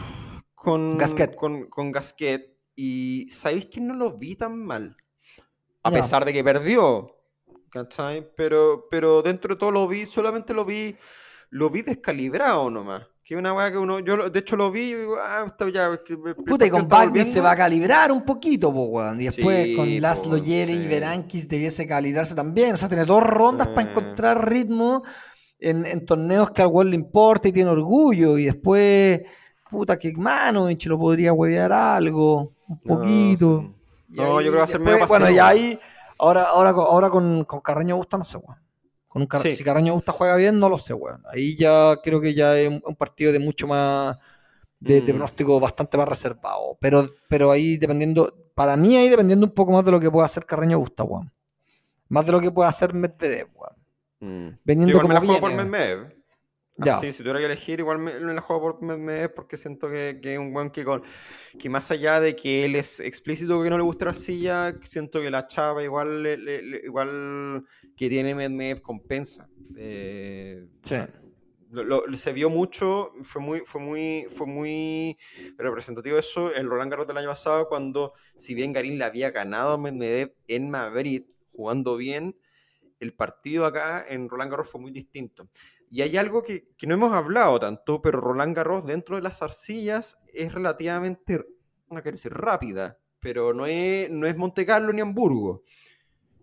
Con Gasquet. Con, con Gasquet. Y sabéis que no lo vi tan mal. A pesar de que perdió. ¿Cachai? Pero, pero dentro de todo lo vi, solamente lo vi. Lo vi descalibrado nomás. Que es una weá que uno. Yo lo- de hecho lo vi y digo, ah, está ya. que- Puta, y con volviendo. se va a calibrar un poquito, po, weón. Y después Sí, con Laszlo Yere y. Berankis debiese calibrarse también. O sea, tiene dos rondas Sí. para encontrar ritmo en, en torneos que al weón le importa y tiene orgullo. Y después, puta, que Manovich lo podría huevear algo, un No, poquito. sí. Y No, ahí yo creo que va a ser medio Bueno, pasivo. y ahí, ahora, ahora, con- ahora con, con Carreño Busta, no sé, weón. Con un Car- Sí. Si Carreño Busta juega bien, no lo sé, weón. Ahí ya creo que ya es un, partido de mucho más. De, de Mm. pronóstico bastante más reservado. Pero, pero ahí dependiendo. Para mí, ahí dependiendo un poco más de lo que pueda hacer Carreño Busta, weón. Más de lo que pueda hacer Medvedev, weón. Mm. Veniendo Yo igual me la como juego por viene. Medvedev. Ya. Sí, si tuviera que elegir, igual me, me la juego por Medvedev porque siento que, que es un buen que, con, que más allá de que él es explícito que no le gusta la arcilla, siento que la chava igual, le- le- le- igual que tiene Medvedev compensa. Eh, Sí. lo- lo- se vio mucho, fue muy, fue muy, fue muy representativo eso el Roland Garros del año pasado cuando, si bien Garín le había ganado a Medvedev en Madrid, jugando bien, el partido acá en Roland Garros fue muy distinto. Y hay algo que, que no hemos hablado tanto, pero Roland Garros dentro de las arcillas es relativamente, no quiero decir rápida, pero no es, no es Monte Carlo ni Hamburgo.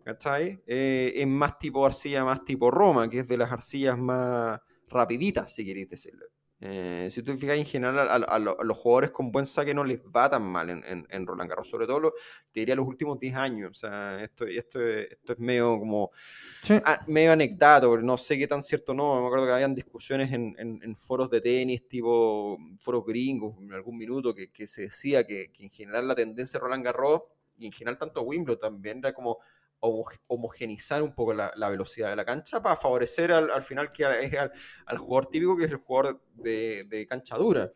¿Cachai? Eh, es más tipo arcilla, más tipo Roma, que es de las arcillas más rapiditas, si queréis decirlo. Eh, si tú fijas en general a, a- a lo- a los jugadores con buen saque no les va tan mal en, en- en Roland Garros, sobre todo lo- te diría los últimos 10 años. O sea, esto, esto, es- esto es medio como Sí. ah, medio anecdato, no sé qué tan cierto no. Me acuerdo que habían discusiones en, en- foros de tenis, tipo foros gringos, en algún minuto, que, que se decía que, que en general la tendencia de Roland Garros, y en general tanto Wimbledon también, era como homogenizar un poco la, velocidad de la cancha para favorecer al, al final que al jugador típico, que es el jugador de, de cancha dura.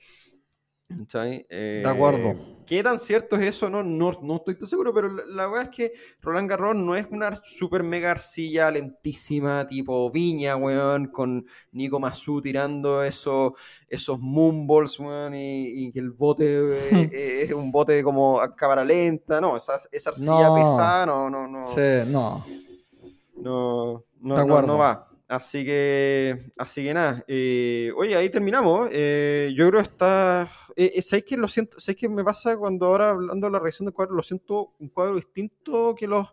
Eh, De acuerdo. ¿Qué tan cierto es eso? No, no, no estoy tan seguro, pero la, la verdad es que Roland Garros no es una super mega arcilla lentísima, tipo Viña, weón, con Nico Massú tirando esos, esos moonballs, weón, y, que el bote (laughs) eh, es un bote como a cámara lenta, no, esa, esa arcilla No. pesada, no, no, no. Sí, no. No, no, no, no va. Así que, así que nada. eh, oye, ahí terminamos. Eh, yo creo que está. Eh, eh, ¿Sabes qué? Lo siento. ¿Sabes qué me pasa cuando ahora hablando de la revisión del cuadro? Lo siento un cuadro distinto que los,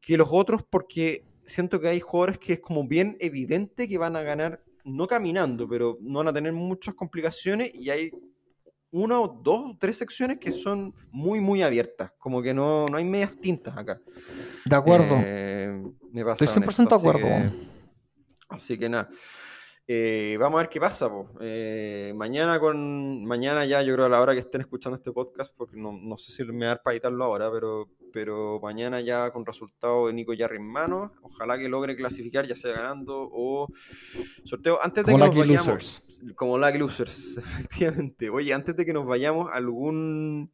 que los otros porque siento que hay jugadores que es como bien evidente que van a ganar, no caminando, pero no van a tener muchas complicaciones y hay una o dos o tres secciones que son muy, muy abiertas. Como que no, no hay medias tintas acá. De acuerdo. Eh, me pasa Estoy con 100% de esto, así acuerdo. que- Así que nada. Eh, vamos a ver qué pasa. po. Eh, mañana con mañana ya, yo creo a la hora que estén escuchando este podcast, porque no, no sé si me va a dar para editarlo ahora, pero, pero mañana ya con resultado de Nico Yarri en mano, ojalá que logre clasificar, ya sea ganando o sorteo. Antes de Como que nos vayamos, como Lucky Losers, (laughs) efectivamente. Oye, antes de que nos vayamos, algún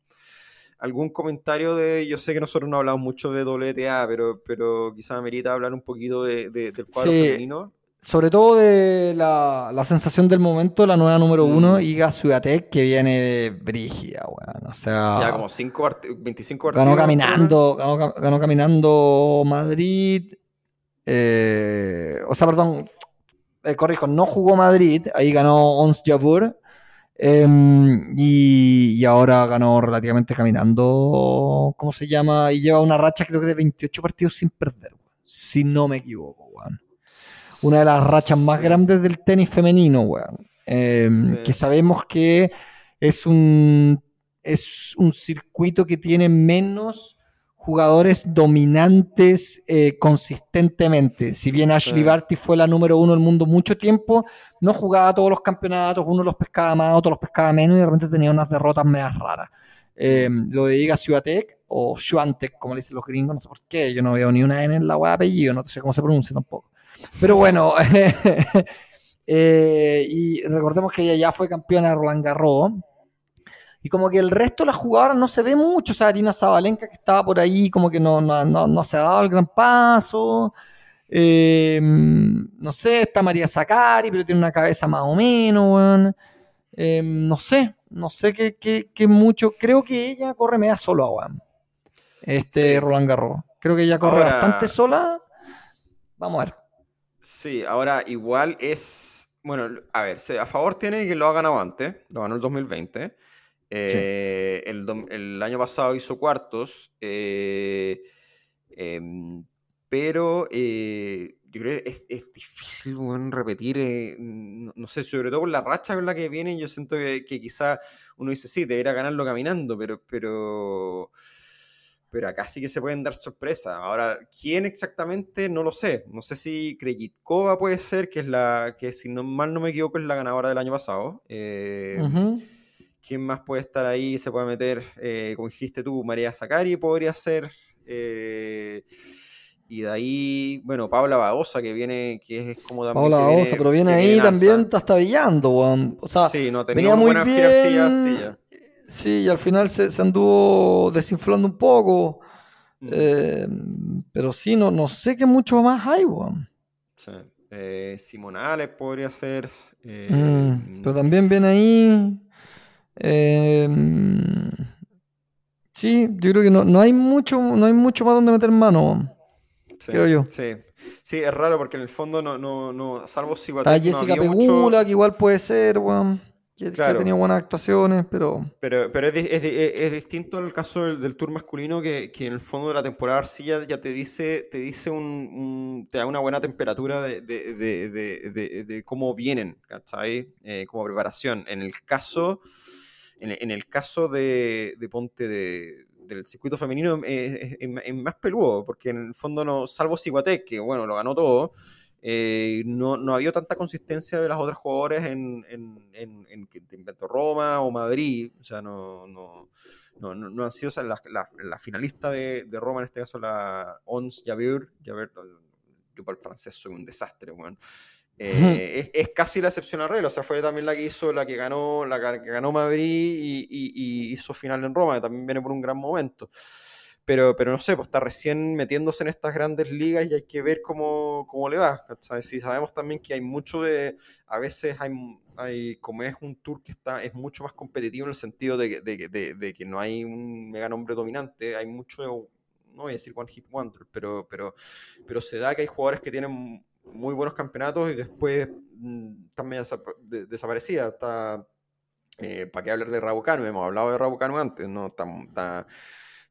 algún comentario de. Yo sé que nosotros no hablamos mucho de WTA, pero, pero quizá amerita hablar un poquito de, de- del cuadro Sí. femenino. Sobre todo de la, la sensación del momento, la nueva número Mm. uno, Iga Swiatek, que viene de brígida, weón. O sea, Ya como cinco part- 25 partidos. ganó caminando, ganó, ganó caminando Madrid. eh, o sea, perdón, eh, corrijo, no jugó Madrid, ahí ganó Ons Jabeur. em, y, y ahora ganó relativamente caminando, ¿cómo se llama? Y lleva una racha creo que de 28 partidos sin perder, weón, si no me equivoco, weón. Una de las rachas más grandes del tenis femenino, weón. Em, Sí. Que sabemos que es un, es un circuito que tiene menos jugadores dominantes eh, consistentemente. Si bien Ashley Sí. Barty fue la número uno del mundo mucho tiempo, no jugaba todos los campeonatos, uno los pescaba más, otro los pescaba menos y de repente tenía unas derrotas medias raras. Eh, lo de Iga Swiatek o Swiatek, como le dicen los gringos, no sé por qué, yo no veo ni una N en la web apellido, no sé cómo se pronuncia tampoco. Pero bueno, (laughs) eh, y recordemos que ella ya fue campeona de Roland Garros. Y como que el resto de las jugadoras no se ve mucho. O sea, Arina Zabalenka que estaba por ahí, como que no, no, no, no se ha dado el gran paso. Eh, no sé, está María Zacari, pero tiene una cabeza más o menos, weón. Eh, no sé, no sé qué, qué- qué mucho. Creo que ella corre media sola, weón. Este Sí. Roland Garros. Creo que ella corre Ahora- bastante sola. Vamos a ver. Sí, ahora igual es. Bueno, a ver, a favor tiene que lo ha ganado antes, lo ganó el 2020. Eh, el, el año pasado hizo cuartos, eh, em, pero eh, yo creo que es, es difícil weón, repetir, no, no sé, sobre todo con la racha con la que viene, yo siento que, que quizá uno dice, sí, debería ganarlo caminando, pero, pero, pero acá sí que se pueden dar sorpresas. Ahora, ¿quién exactamente? No lo sé. No sé si Krejcikova puede ser, que es la, que si no mal no me equivoco es la ganadora del año pasado. Eh. ¿Quién más puede estar ahí? Se puede meter, eh, como dijiste tú, María Zacari podría ser. eh, y de ahí, bueno, Paula Badosa, que viene, que es como también. Paula Badosa, pero viene ahí también está estabillando, weón. O sea, Sí, no, venía tenía muy buena García, sí, bien. ya. Sí, y al final se, se anduvo desinflando un poco. Mm, Eh, pero sí, no, no sé qué mucho más hay, weón. sí. Eh, Simonales podría ser. eh, Mm, pero también viene ahí. eh, sí, yo creo que no, no hay mucho, no hay mucho más donde meter mano. Sí, creo yo. Sí. Sí, es raro porque en el fondo no, no, no salvo si Está Jessica Pegula, que igual puede ser, weón. Que, que ha Claro. tenido buenas actuaciones, pero. Pero, pero es, es, es- es distinto el caso del, del tour masculino que, que en el fondo de la temporada arcilla ya te dice, te dice un, un- te da una buena temperatura de, de- de- de- cómo vienen, ¿cachai? Eh, como preparación. En el caso, en, en el caso de, de Ponte de, del circuito femenino es más peludo, porque en el fondo no, salvo Ciguatec, que bueno, lo ganó todo, eh, no, no había tanta consistencia de las otras jugadoras en, en, en, en invento Roma o Madrid. O sea, no, no, no, no, han sido o sea, la, la, la finalista de, de Roma, en este caso la Ons Javeur. Javeur yo para el francés soy un desastre, weón. (laughs) Eh, es, es casi la excepción a regla, o sea, fue también la que hizo, la que ganó, la que ganó Madrid y, y- y hizo final en Roma, que también viene por un gran momento. Pero, pero no sé, pues está recién metiéndose en estas grandes ligas y hay que ver cómo, cómo le va. ¿cachai? Sí, sabemos también que hay mucho de. A veces hay, hay. Como es un tour que está es mucho más competitivo en el sentido de, de de- de que no hay un mega nombre dominante, hay mucho. No voy a decir One Hit Wonder, pero, pero, pero se da que hay jugadores que tienen muy buenos campeonatos y después mm, están medio desapa- de- desaparecidas. Está. ¿Para qué hablar de Rabucano? Hemos hablado de Rabucano antes, ¿no? Está-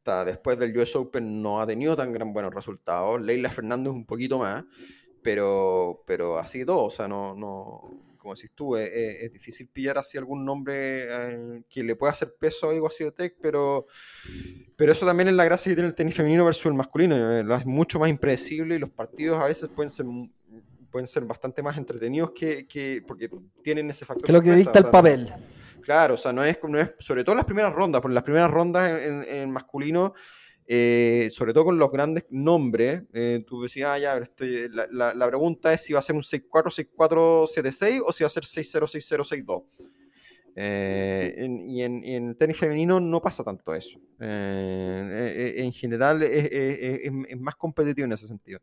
está- después del US Open no ha tenido tan gran buenos resultados. Leila Fernández un poquito más, pero, pero así todo, o sea, no, no como decís tú, es, difícil pillar así algún nombre eh, que le pueda hacer peso a Igo Tech, pero, pero eso también es la gracia que tiene el tenis femenino versus el masculino. eh, Es mucho más impredecible y los partidos a veces pueden ser pueden ser bastante más entretenidos que, que porque tienen ese factor Que lo que dicta o el papel. Claro, o sea, no es, no es, sobre todo las primeras rondas, porque las primeras rondas en, en- masculino, eh, sobre todo con los grandes nombres, eh, tú decías, ah, ya, estoy- la, la- la pregunta es si va a ser un 6-4, 6-4, 7-6 o si va a ser 6-0, 6-0, 6-2. Eh, en- y, en, tenis femenino no pasa tanto eso. Eh, eh, eh, en general es- es- es más competitivo en ese sentido.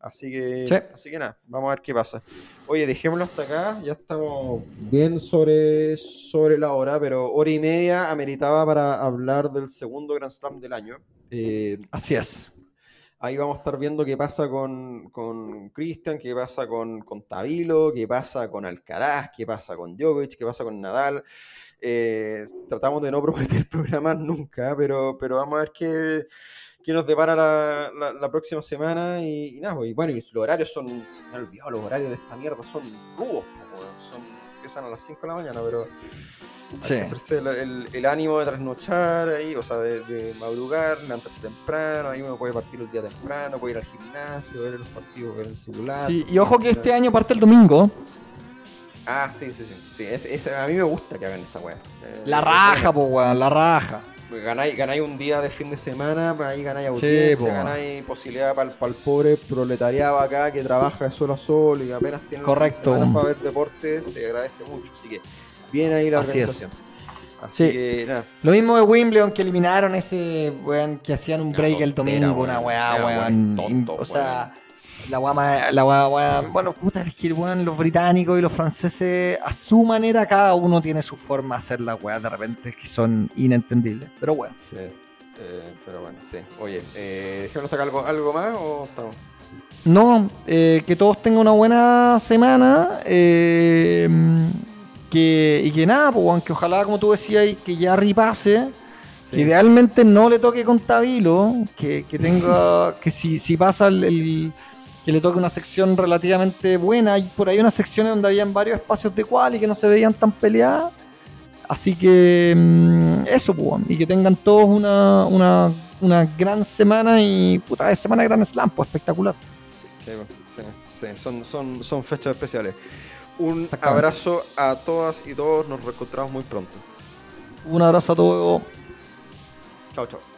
Así que, Sí. así que nada, vamos a ver qué pasa. Oye, dejémoslo hasta acá. Ya estamos bien sobre, sobre la hora, pero hora y media ameritaba para hablar del segundo Grand Slam del año. Eh, Así es. ahí vamos a estar viendo qué pasa con, con Cristian, qué pasa con, con Tabilo, qué pasa con Alcaraz, qué pasa con Djokovic, qué pasa con Nadal. Eh, tratamos de no prometer (laughs) programas nunca, pero, pero vamos a ver qué, qué nos depara la, la- la próxima semana. Y, y nada, pues, y bueno, y los horarios son, se me ha olvidado, los horarios de esta mierda son rudos, son, empiezan a las 5 de la mañana, pero hay Sí. que hacerse el, el- el ánimo de trasnochar ahí, o sea, de, de madrugar, levantarse temprano, ahí uno puede partir el día temprano, puede ir al gimnasio, ver los partidos, ver el celular. Sí, y ojo que este año parte el domingo. Ah, sí, sí, sí. sí es- es- a mí me gusta que hagan esa weá. Eh, La es raja, po, weón, la raja. Ganáis, ganáis un día de fin de semana, ahí ganáis Sí, audiencia, po. ganáis posibilidad para el, pobre proletariado acá que trabaja de sol a sol y apenas tiene el Correcto. semana para ver deporte, se agradece mucho. Así que bien ahí la Así es. organización. Así Sí. que nada. Lo mismo de Wimbledon que eliminaron ese weón que hacían un break el domingo, una weá, weón tonto, o sea, la weá, más- la weá, weá- Bueno, puta, es que weón, los británicos y los franceses, a su manera, cada uno tiene su forma de hacer las weas de repente que son inentendibles. Pero bueno. Sí, eh, pero bueno, sí. Oye, eh, dejémonos acá algo, algo más o estamos. No, eh, que todos tengan una buena semana. eh, que, y que nada, pues, weón, que ojalá, como tú decías, que ya ripase. Sí. Que idealmente no le toque con Tabilo, que, que tenga, que si, si pasa el, el- que le toque una sección relativamente buena, hay por ahí unas secciones donde habían varios espacios de cual y que no se veían tan peleadas. Así que mm, eso, pues, y que tengan todos una, una, una gran semana y puta de semana de Gran Slam, pues espectacular. Sí, sí, sí, son, son, son fechas especiales. Un abrazo a todas y todos, nos reencontramos muy pronto. Un abrazo a todos. Chao, chao.